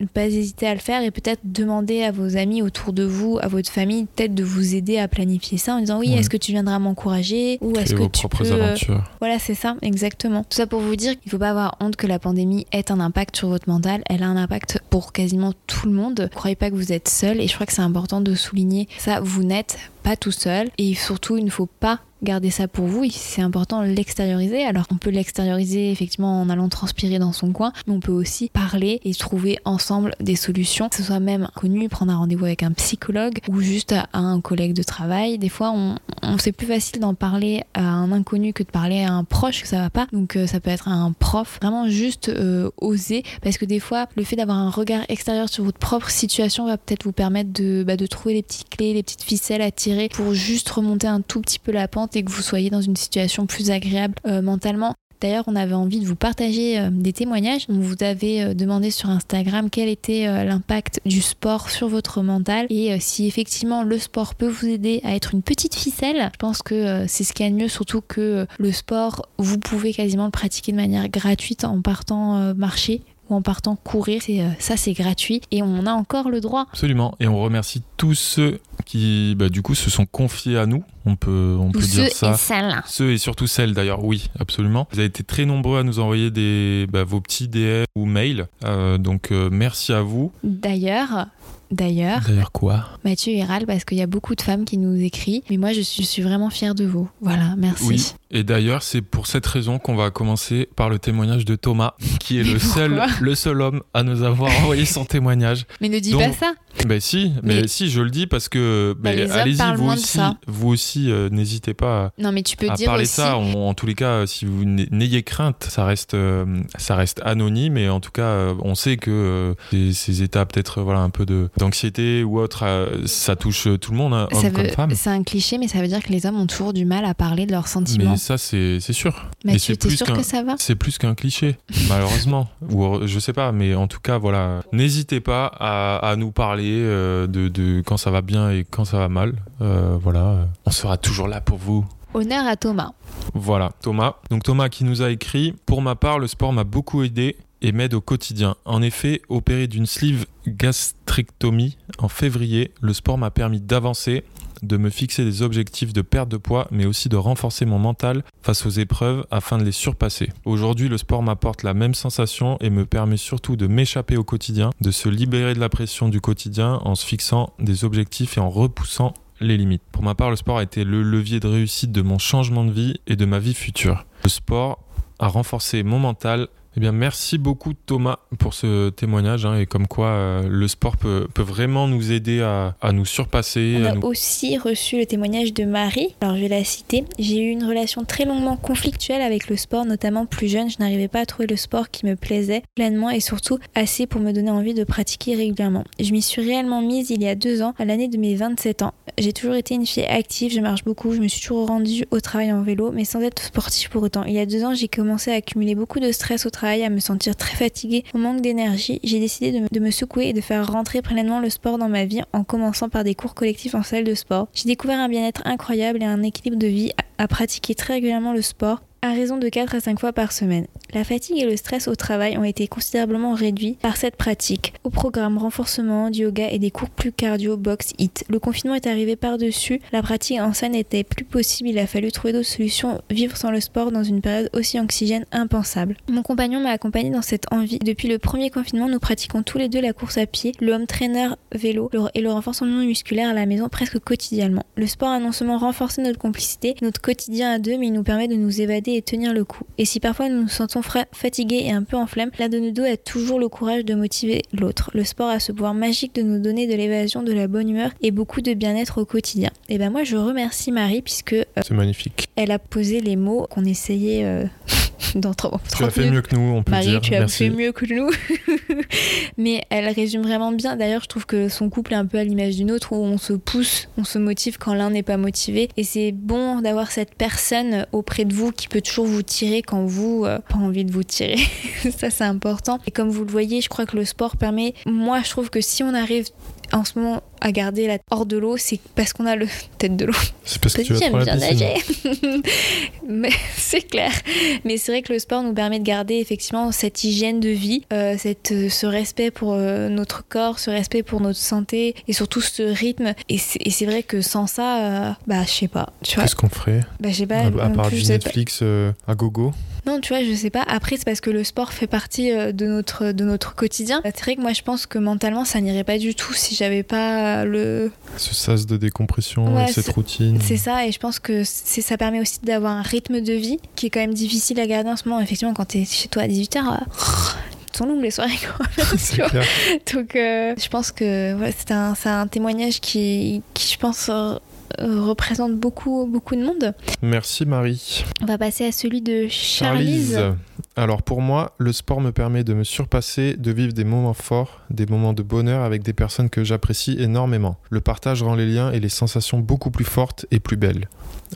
ne pas hésiter à le faire et peut-être demander à vos amis autour de vous, à votre famille, peut-être de vous aider à planifier ça en disant oui, est-ce que tu viendras m'encourager ou est-ce que tu peux euh, aventures. Voilà, c'est ça, exactement. Tout ça pour vous dire qu'il ne faut pas avoir honte que la pandémie ait un impact sur votre mental. Elle a un impact pour quasiment tout le monde. Ne croyez pas que vous êtes seul et je crois que c'est important de souligner ça. Vous n'êtes pas tout seul et surtout il ne faut pas garder ça pour vous. C'est important l'extérioriser. Alors on peut l'extérioriser effectivement en allant transpirer dans son coin, mais on peut aussi parler et trouver ensemble des solutions, que ce soit même connu, prendre un rendez-vous avec un psychologue ou juste à un collègue de travail. Des fois, on, on c'est plus facile d'en parler à un inconnu que de parler à un proche que ça va pas. Donc euh, ça peut être un prof. Vraiment juste euh, oser, parce que des fois, le fait d'avoir un regard extérieur sur votre propre situation va peut-être vous permettre de, bah, de trouver les petites clés, les petites ficelles à tirer pour juste remonter un tout petit peu la pente et que vous soyez dans une situation plus agréable euh, mentalement. D'ailleurs, on avait envie de vous partager euh, des témoignages. On vous avait euh, demandé sur Instagram quel était l'impact du sport sur votre mental et si effectivement le sport peut vous aider à être une petite ficelle. Je pense que c'est ce qu'il y a de mieux, surtout que le sport, vous pouvez quasiment le pratiquer de manière gratuite en partant marcher ou en partant courir. C'est, ça, c'est gratuit et on a encore le droit. Absolument. Et on remercie tous ceux qui, bah, du coup, se sont confiés à nous. On peut, on peut dire ça. Et celles. Ceux et surtout celles, d'ailleurs, oui, absolument. Vous avez été très nombreux à nous envoyer des, bah, vos petits DM ou mails. Euh, donc, euh, merci à vous. D'ailleurs, D'ailleurs. D'ailleurs quoi? Mathieu et râle parce qu'il y a beaucoup de femmes qui nous écrivent. Mais moi, je suis, je suis vraiment fière de vous. Voilà, merci. Oui. Et d'ailleurs, c'est pour cette raison qu'on va commencer par le témoignage de Thomas, qui est le seul, le seul homme à nous avoir envoyé son témoignage. Mais ne dis pas ça. Ben si, mais, si, je le dis parce que bah, ben, allez-y vous aussi, vous aussi, euh, n'hésitez pas. À, non, mais tu peux à dire parler aussi... ça. en tous les cas, si vous n'ayez crainte, ça reste, euh, ça reste anonyme. Et en tout cas, euh, on sait que ces, états peut-être voilà un peu de d'anxiété ou autre, ça touche tout le monde, hein, homme comme femme. C'est un cliché, mais ça veut dire que les hommes ont toujours du mal à parler de leurs sentiments ça, c'est sûr. Mais tu es sûr que ça va? C'est plus qu'un cliché, malheureusement. Ou je sais pas, mais en tout cas, voilà. N'hésitez pas à, nous parler euh, de, quand ça va bien et quand ça va mal. Euh, voilà. On sera toujours là pour vous. Honneur à Thomas. Voilà, Thomas. Donc Thomas qui nous a écrit Pour ma part, le sport m'a beaucoup aidé et m'aide au quotidien. En effet, opéré d'une sleeve gastrectomie en février, le sport m'a permis d'avancer de me fixer des objectifs de perte de poids, mais aussi de renforcer mon mental face aux épreuves afin de les surpasser. Aujourd'hui, le sport m'apporte la même sensation et me permet surtout de m'échapper au quotidien, de se libérer de la pression du quotidien en se fixant des objectifs et en repoussant les limites. Pour ma part, le sport a été le levier de réussite de mon changement de vie et de ma vie future. Le sport a renforcé mon mental Eh bien, merci beaucoup Thomas pour ce témoignage hein, et comme quoi euh, le sport peut, peut, vraiment nous aider à, à nous surpasser. On a nous... aussi reçu le témoignage de Marie. Alors, je vais la citer. J'ai eu une relation très longuement conflictuelle avec le sport, notamment plus jeune. Je n'arrivais pas à trouver le sport qui me plaisait pleinement et surtout assez pour me donner envie de pratiquer régulièrement. Je m'y suis réellement mise il y a deux ans, à l'année de mes 27 ans. J'ai toujours été une fille active, je marche beaucoup, je me suis toujours rendue au travail en vélo, mais sans être sportive pour autant. Il y a deux ans, j'ai commencé à accumuler beaucoup de stress au travail, à me sentir très fatiguée, au manque d'énergie. J'ai décidé de, me secouer et de faire rentrer pleinement le sport dans ma vie en commençant par des cours collectifs en salle de sport. J'ai découvert un bien-être incroyable et un équilibre de vie à pratiquer très régulièrement le sport à raison de 4 à 5 fois par semaine. La fatigue et le stress au travail ont été considérablement réduits par cette pratique. Au programme renforcement, du yoga et des cours plus cardio, box, hit. Le confinement est arrivé par-dessus, la pratique en salle n'était plus possible, il a fallu trouver d'autres solutions, vivre sans le sport dans une période aussi anxygène impensable. Mon compagnon m'a accompagné dans cette envie. Depuis le premier confinement, nous pratiquons tous les deux la course à pied, le home trainer vélo et le renforcement musculaire à la maison presque quotidiennement. Le sport a non seulement renforcé notre complicité, notre quotidien à deux, mais il nous permet de nous évader et tenir le coup. Et si parfois nous nous sentons fatigués et un peu en flemme, l'un de nous deux a toujours le courage de motiver l'autre. Le sport a ce pouvoir magique de nous donner de l'évasion, de la bonne humeur et beaucoup de bien-être au quotidien. Et ben moi je remercie Marie puisque euh, c'est magnifique. Elle a posé les mots qu'on essayait euh, dans 30 Tu as fait mieux que nous, on peut Marie, dire. tu as Merci. fait mieux que nous. Mais elle résume vraiment bien. D'ailleurs, je trouve que son couple est un peu à l'image d'une autre où on se pousse, on se motive quand l'un n'est pas motivé. Et c'est bon d'avoir cette personne auprès de vous qui peut toujours vous tirer quand vous euh, pas envie de vous tirer. Ça, c'est important. Et comme vous le voyez, je crois que le sport permet. Moi, je trouve que si on arrive en ce moment à garder la hors de l'eau, c'est parce qu'on a le tête de l'eau. C'est parce que tu vas J'aime bien nager. Mais c'est clair. Mais c'est vrai que le sport nous permet de garder effectivement cette hygiène de vie, euh, cette, euh, ce respect pour euh, notre corps, ce respect pour notre santé et surtout ce rythme. Et c'est et c'est vrai que sans ça, euh, bah je sais pas. Tu vois, Qu'est-ce qu'on ferait bah, je sais pas. À, à part plus, du. Netflix euh, à gogo Non, tu vois, je sais pas. Après, c'est parce que le sport fait partie euh, de notre, de notre quotidien. C'est vrai que moi, je pense que mentalement, ça n'irait pas du tout si j'avais pas le, Ce sas de décompression Ouais, et cette routine. C'est ça, et je pense que ça permet aussi d'avoir un rythme de vie qui est quand même difficile à garder en ce moment. Effectivement, quand t'es chez toi à 18h, sont longues les soirées quand même. Donc, euh, je pense que ouais, c'est, un, un témoignage qui, qui je pense, euh, euh, représente beaucoup, beaucoup de monde. Merci Marie. On va passer à celui de Charlize. Alors pour moi, le sport me permet de me surpasser, de vivre des moments forts, des moments de bonheur avec des personnes que j'apprécie énormément. Le partage rend les liens et les sensations beaucoup plus fortes et plus belles.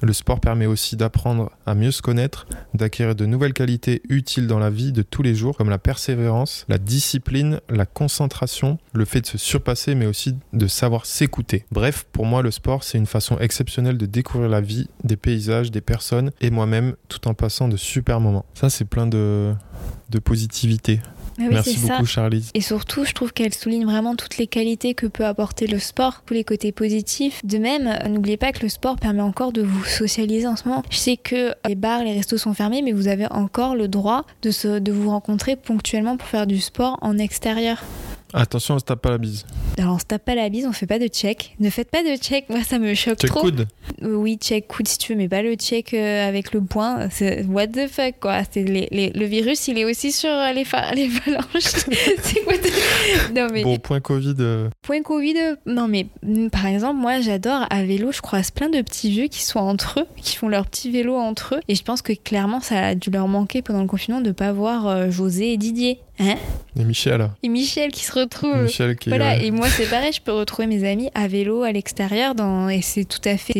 Le sport permet aussi d'apprendre à mieux se connaître, d'acquérir de nouvelles qualités utiles dans la vie de tous les jours, comme la persévérance, la discipline, la concentration, le fait de se surpasser, mais aussi de savoir s'écouter. Bref, pour moi, le sport, c'est une façon exceptionnelle de découvrir la vie, des paysages, des personnes et moi-même, tout en passant de super moments. Ça, c'est plein de, de positivité. Oui, Merci c'est ça. beaucoup, Charlie. Et surtout, je trouve qu'elle souligne vraiment toutes les qualités que peut apporter le sport, tous les côtés positifs. De même, euh, n'oubliez pas que le sport permet encore de vous socialiser en ce moment. Je sais que les bars, les restos sont fermés, mais vous avez encore le droit de, se, de vous rencontrer ponctuellement pour faire du sport en extérieur. Attention, on se tape pas la bise. Alors on se tape pas la bise, on fait pas de check. Ne faites pas de check, moi ça me choque Check trop. coude. Oui, check coude si tu veux, mais pas le check euh, avec le poing. C'est what the fuck quoi. Les- les- le virus, il est aussi sur euh, les, les phalanges. C'est what the- Non mais Bon, point Covid. euh, point Covid, non mais mm, par exemple moi j'adore à vélo, je croise plein de petits vieux qui sont entre eux, qui font leur petit vélo entre eux, et je pense que clairement ça a dû leur manquer pendant le confinement de pas voir José et Didier, hein Et Michel. Et Michel qui se retrouve. Michel qui. Voilà, ouais. et moi c'est pareil, je peux retrouver mes amis à vélo à l'extérieur dans... et c'est tout à fait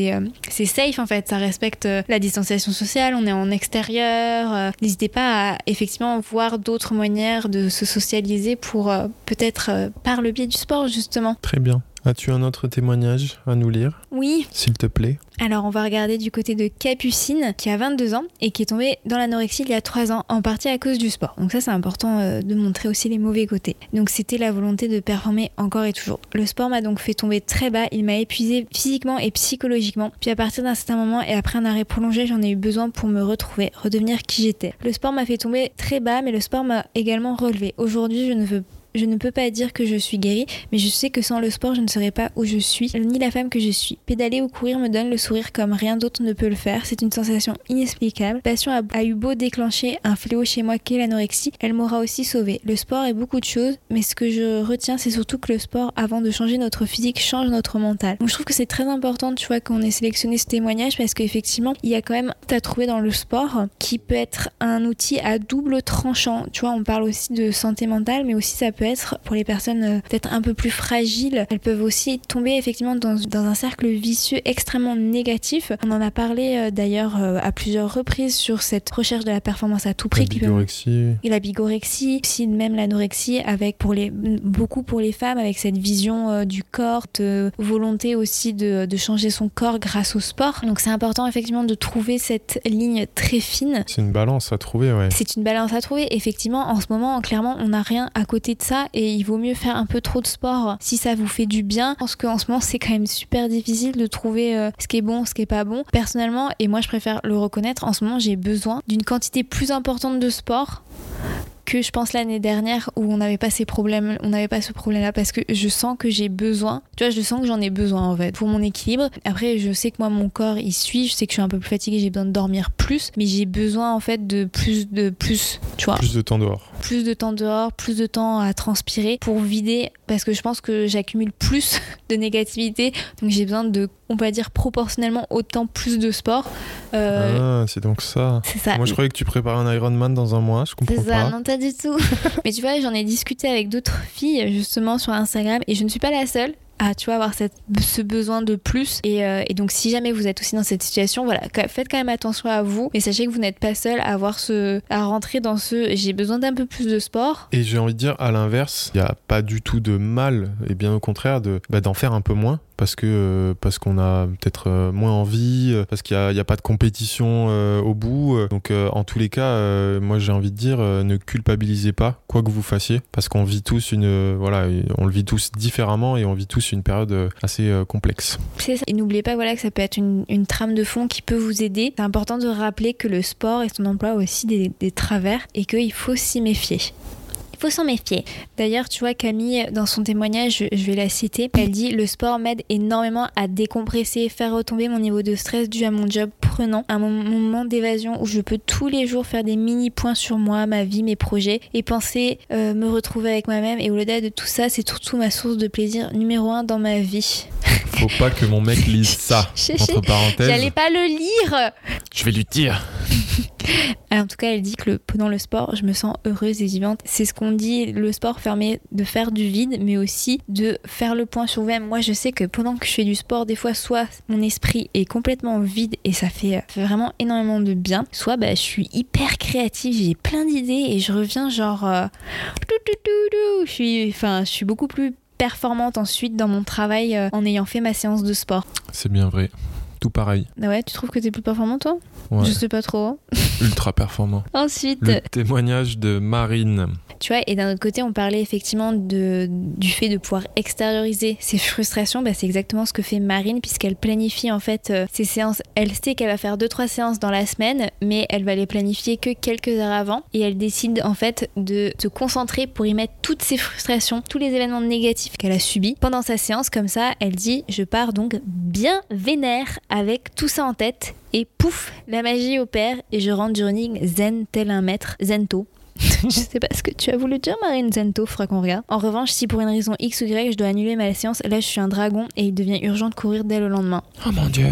c'est, euh, safe en fait, ça respecte euh, la distanciation sociale, on est en extérieur. euh, N'hésitez pas à effectivement voir d'autres manières de se socialiser pour peut-être par le biais du sport justement. Très bien. As-tu un autre témoignage à nous lire, Oui, s'il te plaît? Alors on va regarder du côté de Capucine qui a 22 ans et qui est tombée dans l'anorexie il y a 3 ans, en partie à cause du sport. Donc ça c'est important euh, de montrer aussi les mauvais côtés. Donc c'était la volonté de performer encore et toujours. Le sport m'a donc fait tomber très bas, il m'a épuisé physiquement et psychologiquement. Puis à partir d'un certain moment et après un arrêt prolongé, j'en ai eu besoin pour me retrouver, redevenir qui j'étais. Le sport m'a fait tomber très bas mais le sport m'a également relevé. Aujourd'hui je ne veux Je ne peux pas dire que je suis guérie, mais je sais que sans le sport, je ne serais pas où je suis, ni la femme que je suis. Pédaler ou courir me donne le sourire comme rien d'autre ne peut le faire. C'est une sensation inexplicable. Passion a, a eu beau déclencher un fléau chez moi qu'est l'anorexie, elle m'aura aussi sauvée. Le sport est beaucoup de choses, mais ce que je retiens, c'est surtout que le sport, avant de changer notre physique, change notre mental. Donc je trouve que c'est très important, tu vois, qu'on ait sélectionné ce témoignage parce qu'effectivement, il y a quand même à trouver dans le sport qui peut être un outil à double tranchant. Tu vois, on parle aussi de santé mentale, mais aussi ça peut être pour les personnes euh, peut-être un peu plus fragiles. Elles peuvent aussi tomber effectivement dans, dans un cercle vicieux extrêmement négatif. On en a parlé euh, d'ailleurs euh, à plusieurs reprises sur cette recherche de la performance à tout prix. La bigorexie. Et la bigorexie, aussi même l'anorexie, avec pour les, beaucoup pour les femmes, avec cette vision du corps, de volonté aussi de, de changer son corps grâce au sport. Donc c'est important effectivement de trouver cette ligne très fine. C'est une balance à trouver, ouais. C'est une balance à trouver. Effectivement, en ce moment, clairement, on n'a rien à côté de et il vaut mieux faire un peu trop de sport si ça vous fait du bien. Pense qu'en ce moment, c'est quand même super difficile de trouver euh, ce qui est bon, ce qui est pas bon. Personnellement, et moi je préfère le reconnaître, en ce moment, j'ai besoin d'une quantité plus importante de sport que je pense l'année dernière où on n'avait pas ces problèmes, on n'avait pas ce problème-là parce que je sens que j'ai besoin. Tu vois, je sens que j'en ai besoin en fait pour mon équilibre. Après, je sais que moi mon corps il suit, je sais que je suis un peu plus fatiguée, j'ai besoin de dormir plus, mais j'ai besoin en fait de plus de plus, tu vois. Plus de temps dehors. Plus de temps dehors, plus de temps à transpirer pour vider parce que je pense que j'accumule plus de négativité, donc j'ai besoin de, on va dire proportionnellement autant plus de sport. Euh, ah, c'est donc ça. C'est ça. Moi, je croyais que tu préparais un Ironman dans un mois, je comprends C'est ça, pas. non, pas du tout. Mais tu vois, j'en ai discuté avec d'autres filles justement sur Instagram et je ne suis pas la seule à tu vois avoir ce besoin de plus. Et, euh, et, donc si jamais vous êtes aussi dans cette situation voilà faites quand même attention à vous. Mais sachez que vous n'êtes pas seul à avoir ce à rentrer dans ce j'ai besoin d'un peu plus de sport. Et j'ai envie de dire à l'inverse il n'y a pas du tout de mal et bien au contraire de bah, d'en faire un peu moins parce que euh, parce qu'on a peut-être euh, moins envie, euh, parce qu'il n'y a, pas de compétition au bout. Donc en tous les cas, moi j'ai envie de dire, ne culpabilisez pas quoi que vous fassiez, parce qu'on vit tous une voilà, on le vit tous différemment et on vit tous une période assez complexe. Et n'oubliez pas voilà que ça peut être une, trame de fond qui peut vous aider. C'est important de rappeler que le sport et son emploi a aussi des, des travers et qu'il faut s'y méfier. Il faut s'en méfier. D'ailleurs, tu vois, Camille, dans son témoignage, je vais la citer, elle dit Le sport m'aide énormément à décompresser, faire retomber mon niveau de stress dû à mon job prenant, un moment d'évasion où je peux tous les jours faire des mini points sur moi, ma vie, mes projets et penser euh, me retrouver avec moi-même. Et au-delà de tout ça, c'est surtout ma source de plaisir numéro un dans ma vie. Faut pas que mon mec lise ça. entre parenthèses. J'allais pas le lire. Je vais lui dire. en tout cas, elle dit que le, pendant le sport, je me sens heureuse et vivante. C'est ce qu'on dit, le sport permet de faire du vide, mais aussi de faire le point sur vous-même. Moi, je sais que pendant que je fais du sport, des fois, soit mon esprit est complètement vide et ça fait, fait vraiment énormément de bien, soit bah, je suis hyper créative, j'ai plein d'idées et je reviens genre... Euh, je, suis, enfin, je suis beaucoup plus performante ensuite dans mon travail euh, en ayant fait ma séance de sport. C'est bien vrai. Tout pareil. Ah ouais, tu trouves que t'es plus performant toi? Ouais. Je sais pas trop. Ultra performant. Ensuite. Le témoignage de Marine. Tu vois, et d'un autre côté, on parlait effectivement de, du fait de pouvoir extérioriser ses frustrations. Bah, c'est exactement ce que fait Marine, puisqu'elle planifie en fait euh, ses séances. Elle sait qu'elle va faire 2-3 séances dans la semaine, mais elle va les planifier que quelques heures avant. Et elle décide en fait de se concentrer pour y mettre toutes ses frustrations, tous les événements négatifs qu'elle a subis pendant sa séance. Comme ça, elle dit Je pars donc bien vénère avec tout ça en tête. Et pouf, la magie opère et je rentre du running zen tel un maître, zento. je sais pas ce que tu as voulu dire, Marine Zento, faudra qu'on regarde. En revanche, si pour une raison X ou Y, je dois annuler ma séance, là je suis un dragon et il devient urgent de courir dès le lendemain. Oh mon dieu.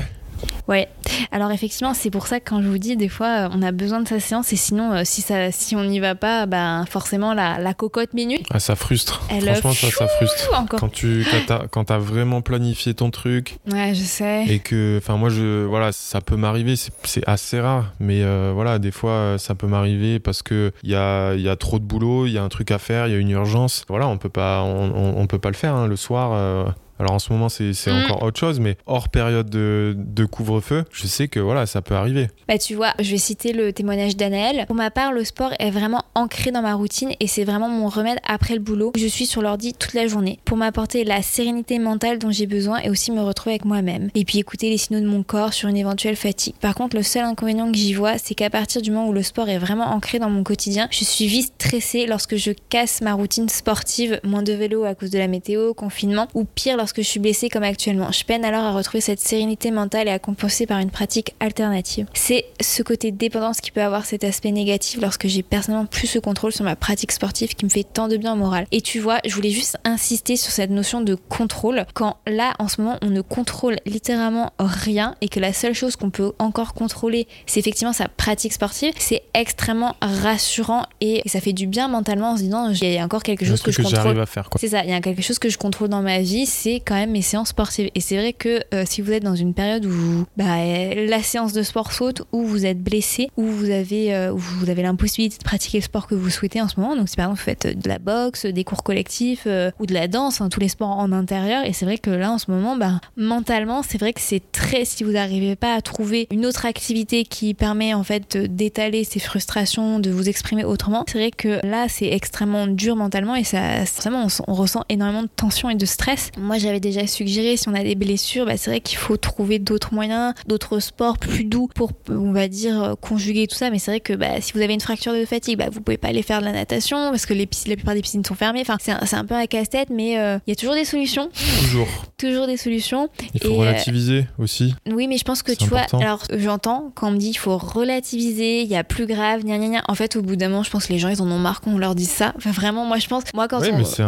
Ouais. Alors effectivement, c'est pour ça que quand je vous dis des fois on a besoin de sa séance et sinon euh, si ça si on n'y va pas, ben forcément la, la cocotte minute. Ah, ça frustre. Elle Franchement ça ça frustre. Encore. Quand tu quand t'as vraiment planifié ton truc. Ouais, je sais. Et que enfin moi je voilà, ça peut m'arriver, c'est assez rare mais euh, voilà, des fois ça peut m'arriver parce que il y a y a trop de boulot, il y a un truc à faire, il y a une urgence. Voilà, on peut pas on, on, on peut pas le faire hein. le soir euh, Alors en ce moment, c'est Mm. encore autre chose, mais hors période de, de couvre-feu, je sais que voilà, ça peut arriver. Bah tu vois, je vais citer le témoignage d'Anaël. Pour ma part, le sport est vraiment ancré dans ma routine et c'est vraiment mon remède après le boulot. Je suis sur l'ordi toute la journée pour m'apporter la sérénité mentale dont j'ai besoin et aussi me retrouver avec moi-même. Et puis écouter les signaux de mon corps sur une éventuelle fatigue. Par contre, le seul inconvénient que j'y vois, c'est qu'à partir du moment où le sport est vraiment ancré dans mon quotidien, je suis vite stressée lorsque je casse ma routine sportive, moins de vélo à cause de la météo, confinement, ou pire lorsque je suis blessée comme actuellement. Je peine alors à retrouver cette sérénité mentale et à compenser par une pratique alternative. C'est ce côté dépendance qui peut avoir cet aspect négatif lorsque j'ai personnellement plus ce contrôle sur ma pratique sportive qui me fait tant de bien au moral. Et tu vois, je voulais juste insister sur cette notion de contrôle quand là, en ce moment, on ne contrôle littéralement rien et que la seule chose qu'on peut encore contrôler, c'est effectivement sa pratique sportive. C'est extrêmement rassurant et ça fait du bien mentalement en se disant, il y a encore quelque chose que truc je que contrôle. j'arrive à faire, quoi. C'est ça, il y a quelque chose que je contrôle dans ma vie, c'est quand même mes séances sportives. Et c'est vrai que euh, si vous êtes dans une période où bah, euh, la séance de sport saute, où vous êtes blessé, où vous avez, euh, vous avez l'impossibilité de pratiquer le sport que vous souhaitez en ce moment, donc si par exemple vous faites de la boxe, des cours collectifs euh, ou de la danse, hein, tous les sports en intérieur, et c'est vrai que là en ce moment, bah, mentalement, c'est vrai que c'est très, si vous n'arrivez pas à trouver une autre activité qui permet en fait d'étaler ces frustrations, de vous exprimer autrement, c'est vrai que là c'est extrêmement dur mentalement et ça, forcément on, on ressent énormément de tension et de stress. Moi j'avais déjà suggéré si on a des blessures, bah, c'est vrai qu'il faut trouver d'autres moyens, d'autres sports plus doux pour, on va dire, euh, conjuguer tout ça. Mais c'est vrai que bah, si vous avez une fracture de fatigue, bah, vous pouvez pas aller faire de la natation parce que les piscines, la plupart des piscines sont fermées. Enfin, c'est un, peu un casse-tête, mais euh, il y a toujours des solutions, Toujours. toujours des solutions. Il faut Et, euh, relativiser aussi. Oui, mais je pense que tu important. vois, alors j'entends quand on me dit il faut relativiser, il y a plus grave, gna gna gna. En fait, au bout d'un moment, je pense que les gens ils en ont marre qu'on leur dise ça. Enfin, vraiment, moi je pense, moi quand Oui, on. mais c'est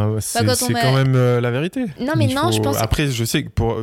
quand même euh, la vérité. Non, mais Il non, je faut- pense- Après, je sais que pour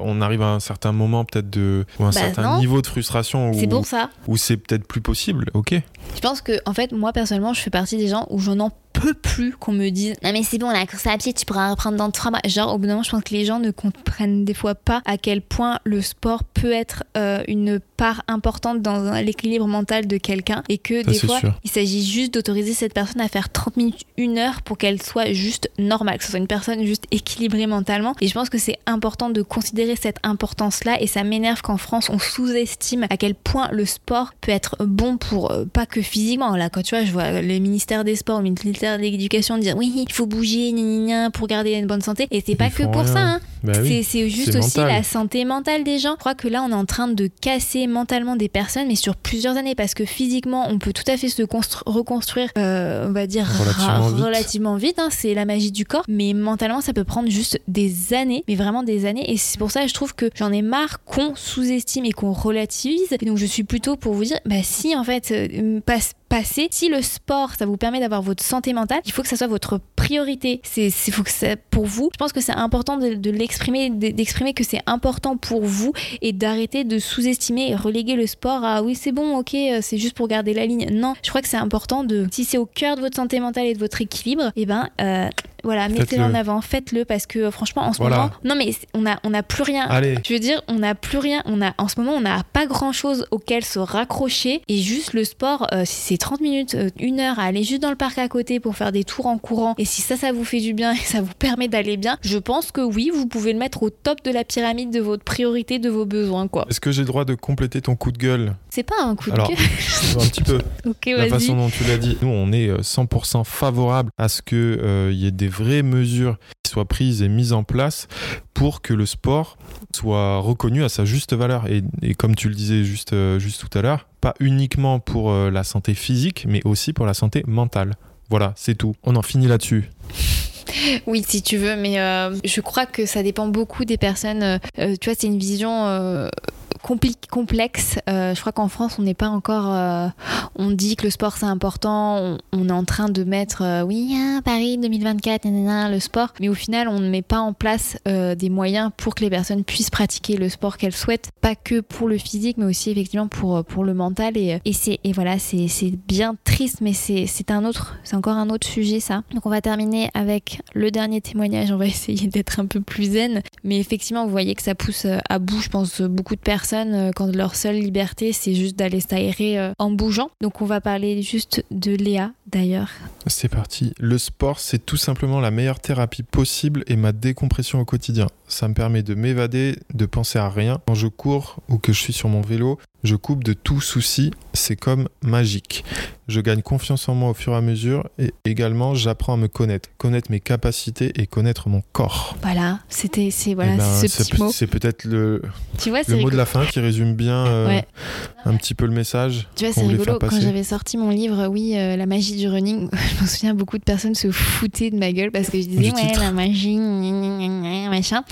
on arrive à un certain moment peut-être de ou un Bah, certain non. niveau de frustration C'est où, pour ça. où c'est peut-être plus possible. Ok. Je pense que, en fait, moi personnellement, je fais partie des gens où je n'en peux plus qu'on me dise Non, mais c'est bon, la course à pied, tu pourras reprendre dans trois mois. Genre, au bout d'un moment, je pense que les gens ne comprennent des fois pas à quel point le sport peut être euh, une part importante dans l'équilibre mental de quelqu'un et que Ça, des fois, sûr. il s'agit juste d'autoriser cette personne à faire 30 minutes, une heure pour qu'elle soit juste normale, que ce soit une personne juste équilibrée mentalement. Et je pense que c'est important de considérer cette importance-là et ça m'énerve qu'en France, on sous-estime à quel point le sport peut être bon pour euh, pas que physiquement. Là, quand tu vois, je vois le ministère des Sports, le ministère de l'Éducation dire oui, il faut bouger, gna, pour garder une bonne santé. Et c'est pas que pour rien. ça, hein. Bah oui. C'est- juste aussi mental. la santé mentale des gens. Je crois que là, on est en train de casser mentalement des personnes, mais sur plusieurs années, parce que physiquement, on peut tout à fait se constru- reconstruire, euh, on va dire, Relativement vite. relativement vite, hein, c'est la magie du corps, mais mentalement, ça peut prendre juste des années, mais vraiment des années. Et c'est pour ça que je trouve que j'en ai marre qu'on sous-estime et qu'on relativise. Et donc, je suis plutôt pour vous dire, bah si, en fait, euh, passe Si le sport, ça vous permet d'avoir votre santé mentale, il faut que ça soit votre priorité. C'est, faut que ça, pour vous, je pense que c'est important de, l'exprimer, de- d'exprimer que c'est important pour vous et d'arrêter de sous-estimer et reléguer le sport à oui, c'est bon, ok, euh, c'est juste pour garder la ligne. Non, je crois que c'est important de, si c'est au cœur de votre santé mentale et de votre équilibre, et ben, euh, voilà, mettez-le en avant, faites-le parce que franchement, en ce Voilà. moment, non mais on a, on a plus rien. Allez. Je veux dire, on n'a plus rien. On a, en ce moment, on n'a pas grand chose auquel se raccrocher. Et juste le sport, euh, si c'est 30 minutes, euh, une heure à aller juste dans le parc à côté pour faire des tours en courant, et si ça, ça vous fait du bien et ça vous permet d'aller bien, je pense que oui, vous pouvez le mettre au top de la pyramide de votre priorité, de vos besoins, quoi. Est-ce que j'ai le droit de compléter ton coup de gueule? C'est pas un coup de Alors, gueule. un petit peu. La façon dont tu l'as dit, nous on est euh, 100% favorable à ce qu'il y ait des vraies mesures qui soient prises et mises en place pour que le sport soit reconnu à sa juste valeur. Et, et comme tu le disais juste, euh, juste tout à l'heure, pas uniquement pour euh, la santé physique, mais aussi pour la santé mentale. Voilà, c'est tout. On en finit là-dessus. Oui, si tu veux, mais euh, je crois que ça dépend beaucoup des personnes. Euh, euh, tu vois, c'est une vision euh, complexe. Euh, je crois qu'en France, on n'est pas encore. euh, on dit que le sport c'est important. On, est en train de mettre, euh, oui, hein, Paris 2024, nanana, le sport. Mais au final, on ne met pas en place euh, des moyens pour que les personnes puissent pratiquer le sport qu'elles souhaitent, pas que pour le physique, mais aussi effectivement pour euh, pour le mental. Et, et c'est et voilà, c'est bien triste, mais c'est un autre, c'est encore un autre sujet ça. Donc on va terminer avec le dernier témoignage. On va essayer d'être un peu plus zen, mais effectivement, vous voyez que ça pousse euh, à bout, je pense, beaucoup de personnes. Euh, quand leur seule liberté c'est juste d'aller s'aérer euh, en bougeant. Donc on va parler juste de Léa d'ailleurs. C'est parti. Le sport, c'est tout simplement la meilleure thérapie possible et ma décompression au quotidien. Ça me permet de m'évader, de penser à rien. Quand je cours ou que je suis sur mon vélo, je coupe de tout souci, c'est comme magique. Je gagne confiance en moi au fur et à mesure et également j'apprends à me connaître, connaître mes capacités et connaître mon corps. Voilà, c'était c'est voilà Eh ben, ce petit mot. c'est peut-être le, Tu vois, le mot de la fin qui résume bien euh, Ouais. un petit peu le message Tu vois, c'est rigolo. Quand j'avais sorti mon livre, oui, euh, La magie du running, je me souviens, beaucoup de personnes se foutaient de ma gueule parce que je disais, Du ouais, titre. la magie, machin.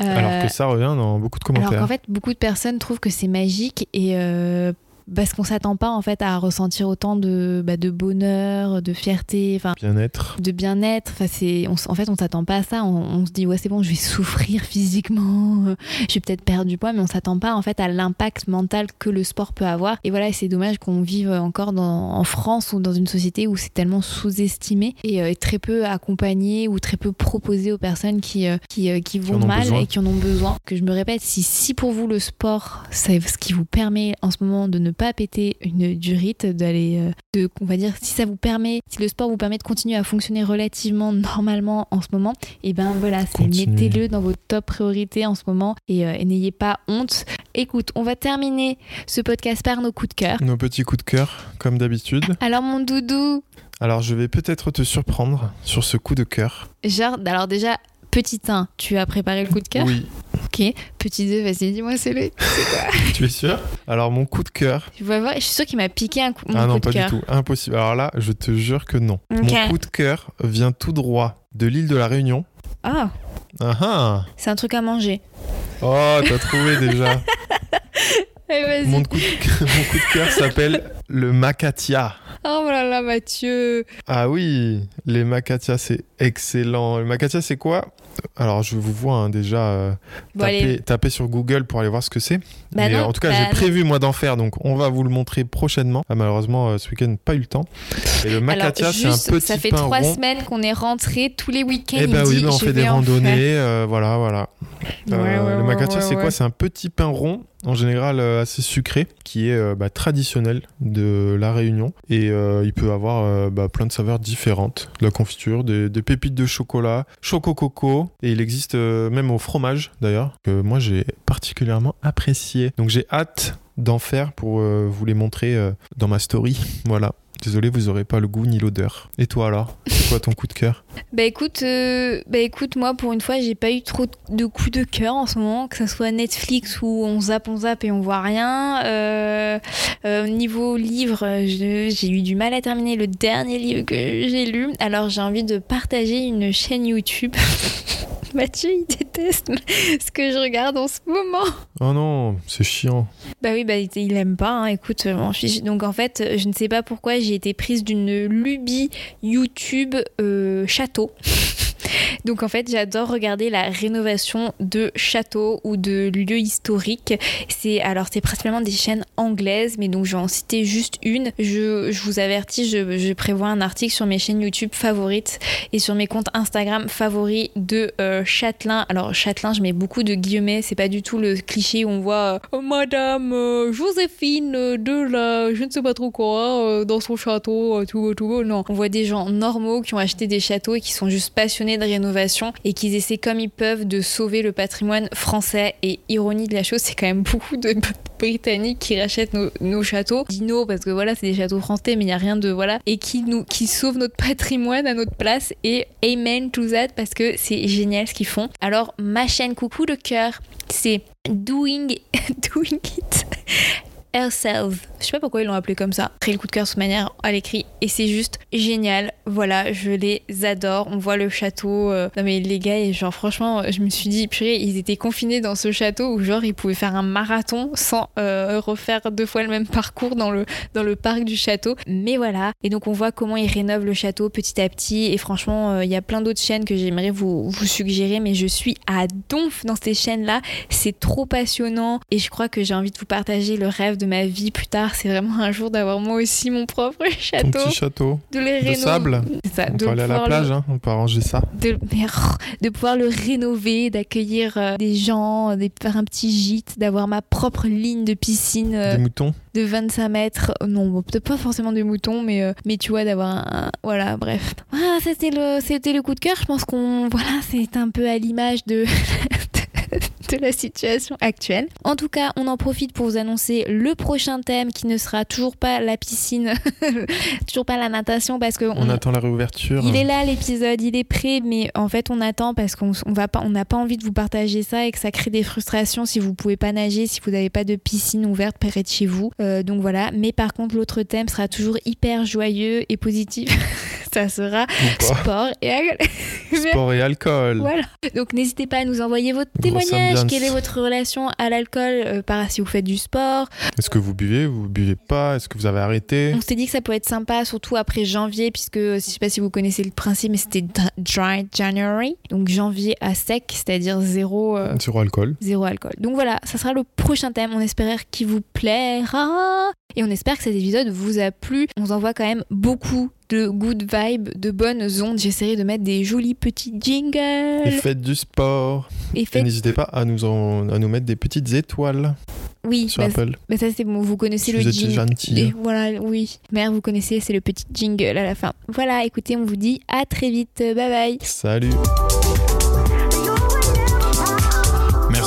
Euh, Alors que ça revient dans beaucoup de alors commentaires. qu'en fait, beaucoup de personnes trouvent que c'est magique et. Parce qu'on s'attend pas en fait à ressentir autant de, bah, de bonheur, de fierté, enfin Bien-être. de bien-être. Enfin, c'est, en fait, on s'attend pas à ça. On, on se dit ouais, c'est bon, je vais souffrir physiquement, euh, je vais peut-être perdre du poids, mais on s'attend pas en fait à l'impact mental que le sport peut avoir. Et voilà, c'est dommage qu'on vive encore dans, en France ou dans une société où c'est tellement sous-estimé et, euh, et très peu accompagné ou très peu proposé aux personnes qui euh, qui, euh, qui vont mal besoin. et qui en ont besoin. Que je me répète, si si pour vous le sport, c'est ce qui vous permet en ce moment de ne pas péter une durite, d'aller euh, de, on va dire, si ça vous permet, si le sport vous permet de continuer à fonctionner relativement normalement en ce moment, et ben voilà, c'est mettez-le dans vos top priorités en ce moment et, euh, et n'ayez pas honte. Écoute, on va terminer ce podcast par nos coups de cœur. Nos petits coups de cœur, comme d'habitude. Alors mon doudou, Alors je vais peut-être te surprendre sur ce coup de cœur. genre, alors déjà, petit 1, tu as préparé le coup de cœur Oui, Ok. Petit 2, vas-y, dis-moi, c'est le. tu es sûr? Alors mon coup de cœur. Tu vas voir, je suis sûre qu'il m'a piqué un coup, mon ah non, coup de pas du cœur. tout. Impossible. Alors là, je te jure que non. Mon coup de cœur vient tout droit de l'île de la Réunion. Ah, Ah ah c'est un truc à manger. Oh, t'as trouvé déjà. Eh, vas-y. Mon coup de, mon coup de cœur s'appelle le macatia. Oh là là, Mathieu. Ah oui, les macatia, c'est excellent. Le macatia, c'est quoi? Alors, je vous vois hein, déjà euh, Bon, taper, taper sur Google pour aller voir ce que c'est. Bah euh, en tout cas, bah j'ai prévu moi d'en faire, donc on va vous le montrer prochainement. Ah, malheureusement, euh, ce week-end, pas eu le temps. Et le macatia, c'est un petit ça fait pain trois rond. semaines qu'on est rentrés tous les week-ends. Eh ben oui, dit, on fait des randonnées, voilà, voilà. Ouais, ouais, le macatia, ouais, c'est quoi C'est un petit pain rond, en général euh, assez sucré, qui est euh, bah, traditionnel de la Réunion. Et euh, il peut avoir bah, plein de saveurs différentes. De la confiture, des, pépites de chocolat, choco-coco. Et il existe même au fromage, d'ailleurs, que moi j'ai particulièrement apprécié. Donc j'ai hâte d'en faire pour vous les montrer dans ma story. Voilà. Désolé, vous aurez pas le goût ni l'odeur. Et toi alors? C'est quoi ton coup de cœur? Bah écoute, euh, bah écoute, moi pour une fois, j'ai pas eu trop de coups de cœur en ce moment, que ça soit Netflix où on zappe, on zappe et on voit rien. Euh, euh, niveau livre, j'ai eu du mal à terminer le dernier livre que j'ai lu. Alors j'ai envie de partager une chaîne YouTube. Mathieu, il déteste ce que je regarde en ce moment. Oh non, c'est chiant. Bah oui, bah il aime pas, hein, écoute, m'en fiche. Donc en fait, je ne sais pas pourquoi j'ai été prise d'une lubie YouTube euh, château. Donc en fait, j'adore regarder la rénovation de châteaux ou de lieux historiques. C'est alors c'est principalement des chaînes anglaises, mais donc je vais en citer juste une. Je, je vous avertis, je, je prévois un article sur mes chaînes YouTube favorites et sur mes comptes Instagram favoris de euh, Châtelain. Alors Châtelain, je mets beaucoup de guillemets, c'est pas du tout le cliché où on voit euh, Madame euh, Joséphine euh, de la je ne sais pas trop quoi dans son château, tout, tout. Non, on voit des gens normaux qui ont acheté des châteaux et qui sont juste passionnés de rénovation et qui essaient comme ils peuvent de sauver le patrimoine français. Et ironie de la chose, c'est quand même beaucoup de Britanniques qui rachètent nos, nos châteaux. Dino, parce que voilà, c'est des châteaux français, mais il n'y a rien de voilà, et qui nous qui sauvent notre patrimoine à notre place. Et amen to that parce que c'est génial font. Alors ma chaîne coucou le cœur, c'est Doing Doing It Herself. Je sais pas pourquoi ils l'ont appelé comme ça. Très le coup de cœur de manière à l'écrit et c'est juste génial. Voilà, je les adore. On voit le château. euh, Non mais les gars, genre franchement, je me suis dit purée, ils étaient confinés dans ce château où genre ils pouvaient faire un marathon sans euh, refaire deux fois le même parcours dans le dans le parc du château. Mais voilà. Et donc on voit comment ils rénovent le château petit à petit. Et franchement, euh, il y a plein d'autres chaînes que j'aimerais vous vous suggérer, mais je suis à donf dans ces chaînes là. C'est trop passionnant et je crois que j'ai envie de vous partager le rêve de ma vie plus tard, c'est vraiment un jour d'avoir moi aussi mon propre château. Ton petit château. De le De sable. Ça, On de peut aller à la plage, le- hein, on peut arranger ça. de, oh, de pouvoir le rénover, d'accueillir euh, des gens, de faire un petit gîte, d'avoir ma propre ligne de piscine euh, Des moutons. de 25 mètres. Non, peut-être pas forcément des moutons, mais, euh, mais tu vois, d'avoir un, Voilà, bref. Voilà, c'était le, c'était le coup de cœur. Je pense qu'on. Voilà, c'est un peu à l'image de. de la situation actuelle. En tout cas, on en profite pour vous annoncer le prochain thème qui ne sera toujours pas la piscine, toujours pas la natation parce que On attend la réouverture. il est là l'épisode, il est prêt, mais en fait on attend parce qu'on on va pas, on n'a pas envie de vous partager ça et que ça crée des frustrations si vous pouvez pas nager, si vous n'avez pas de piscine ouverte près de chez vous. Euh, donc voilà. Mais par contre l'autre thème sera toujours hyper joyeux et positif. ça sera sport et Sport et alcool. voilà. Donc n'hésitez pas à nous envoyer votre témoignage. Quelle est votre relation à l'alcool euh, par si vous faites du sport? Est-ce que vous buvez Vous buvez pas? Est-ce que vous avez arrêté? On s'est dit que ça pourrait être sympa, surtout après janvier, puisque je sais pas si vous connaissez le principe, mais c'était dr- dry January, donc janvier à sec, c'est-à-dire zéro, euh, Zéro alcool. zéro alcool. Donc voilà, ça sera le prochain thème. On espère qu'il vous plaira et on espère que cet épisode vous a plu. On vous envoie quand même beaucoup de good vibes, de bonnes ondes. J'essaierai de mettre des jolis petits jingles. Et faites du sport. Et Et faites- n'hésitez pas à nous, en- à nous mettre des petites étoiles oui, sur bah, Apple. bah ça c'est bon. Vous connaissez Si le vous êtes jingle. gentil. Et voilà, oui. Mère, vous connaissez, c'est le petit jingle à la fin. Voilà, écoutez, on vous dit à très vite. Bye bye. Salut.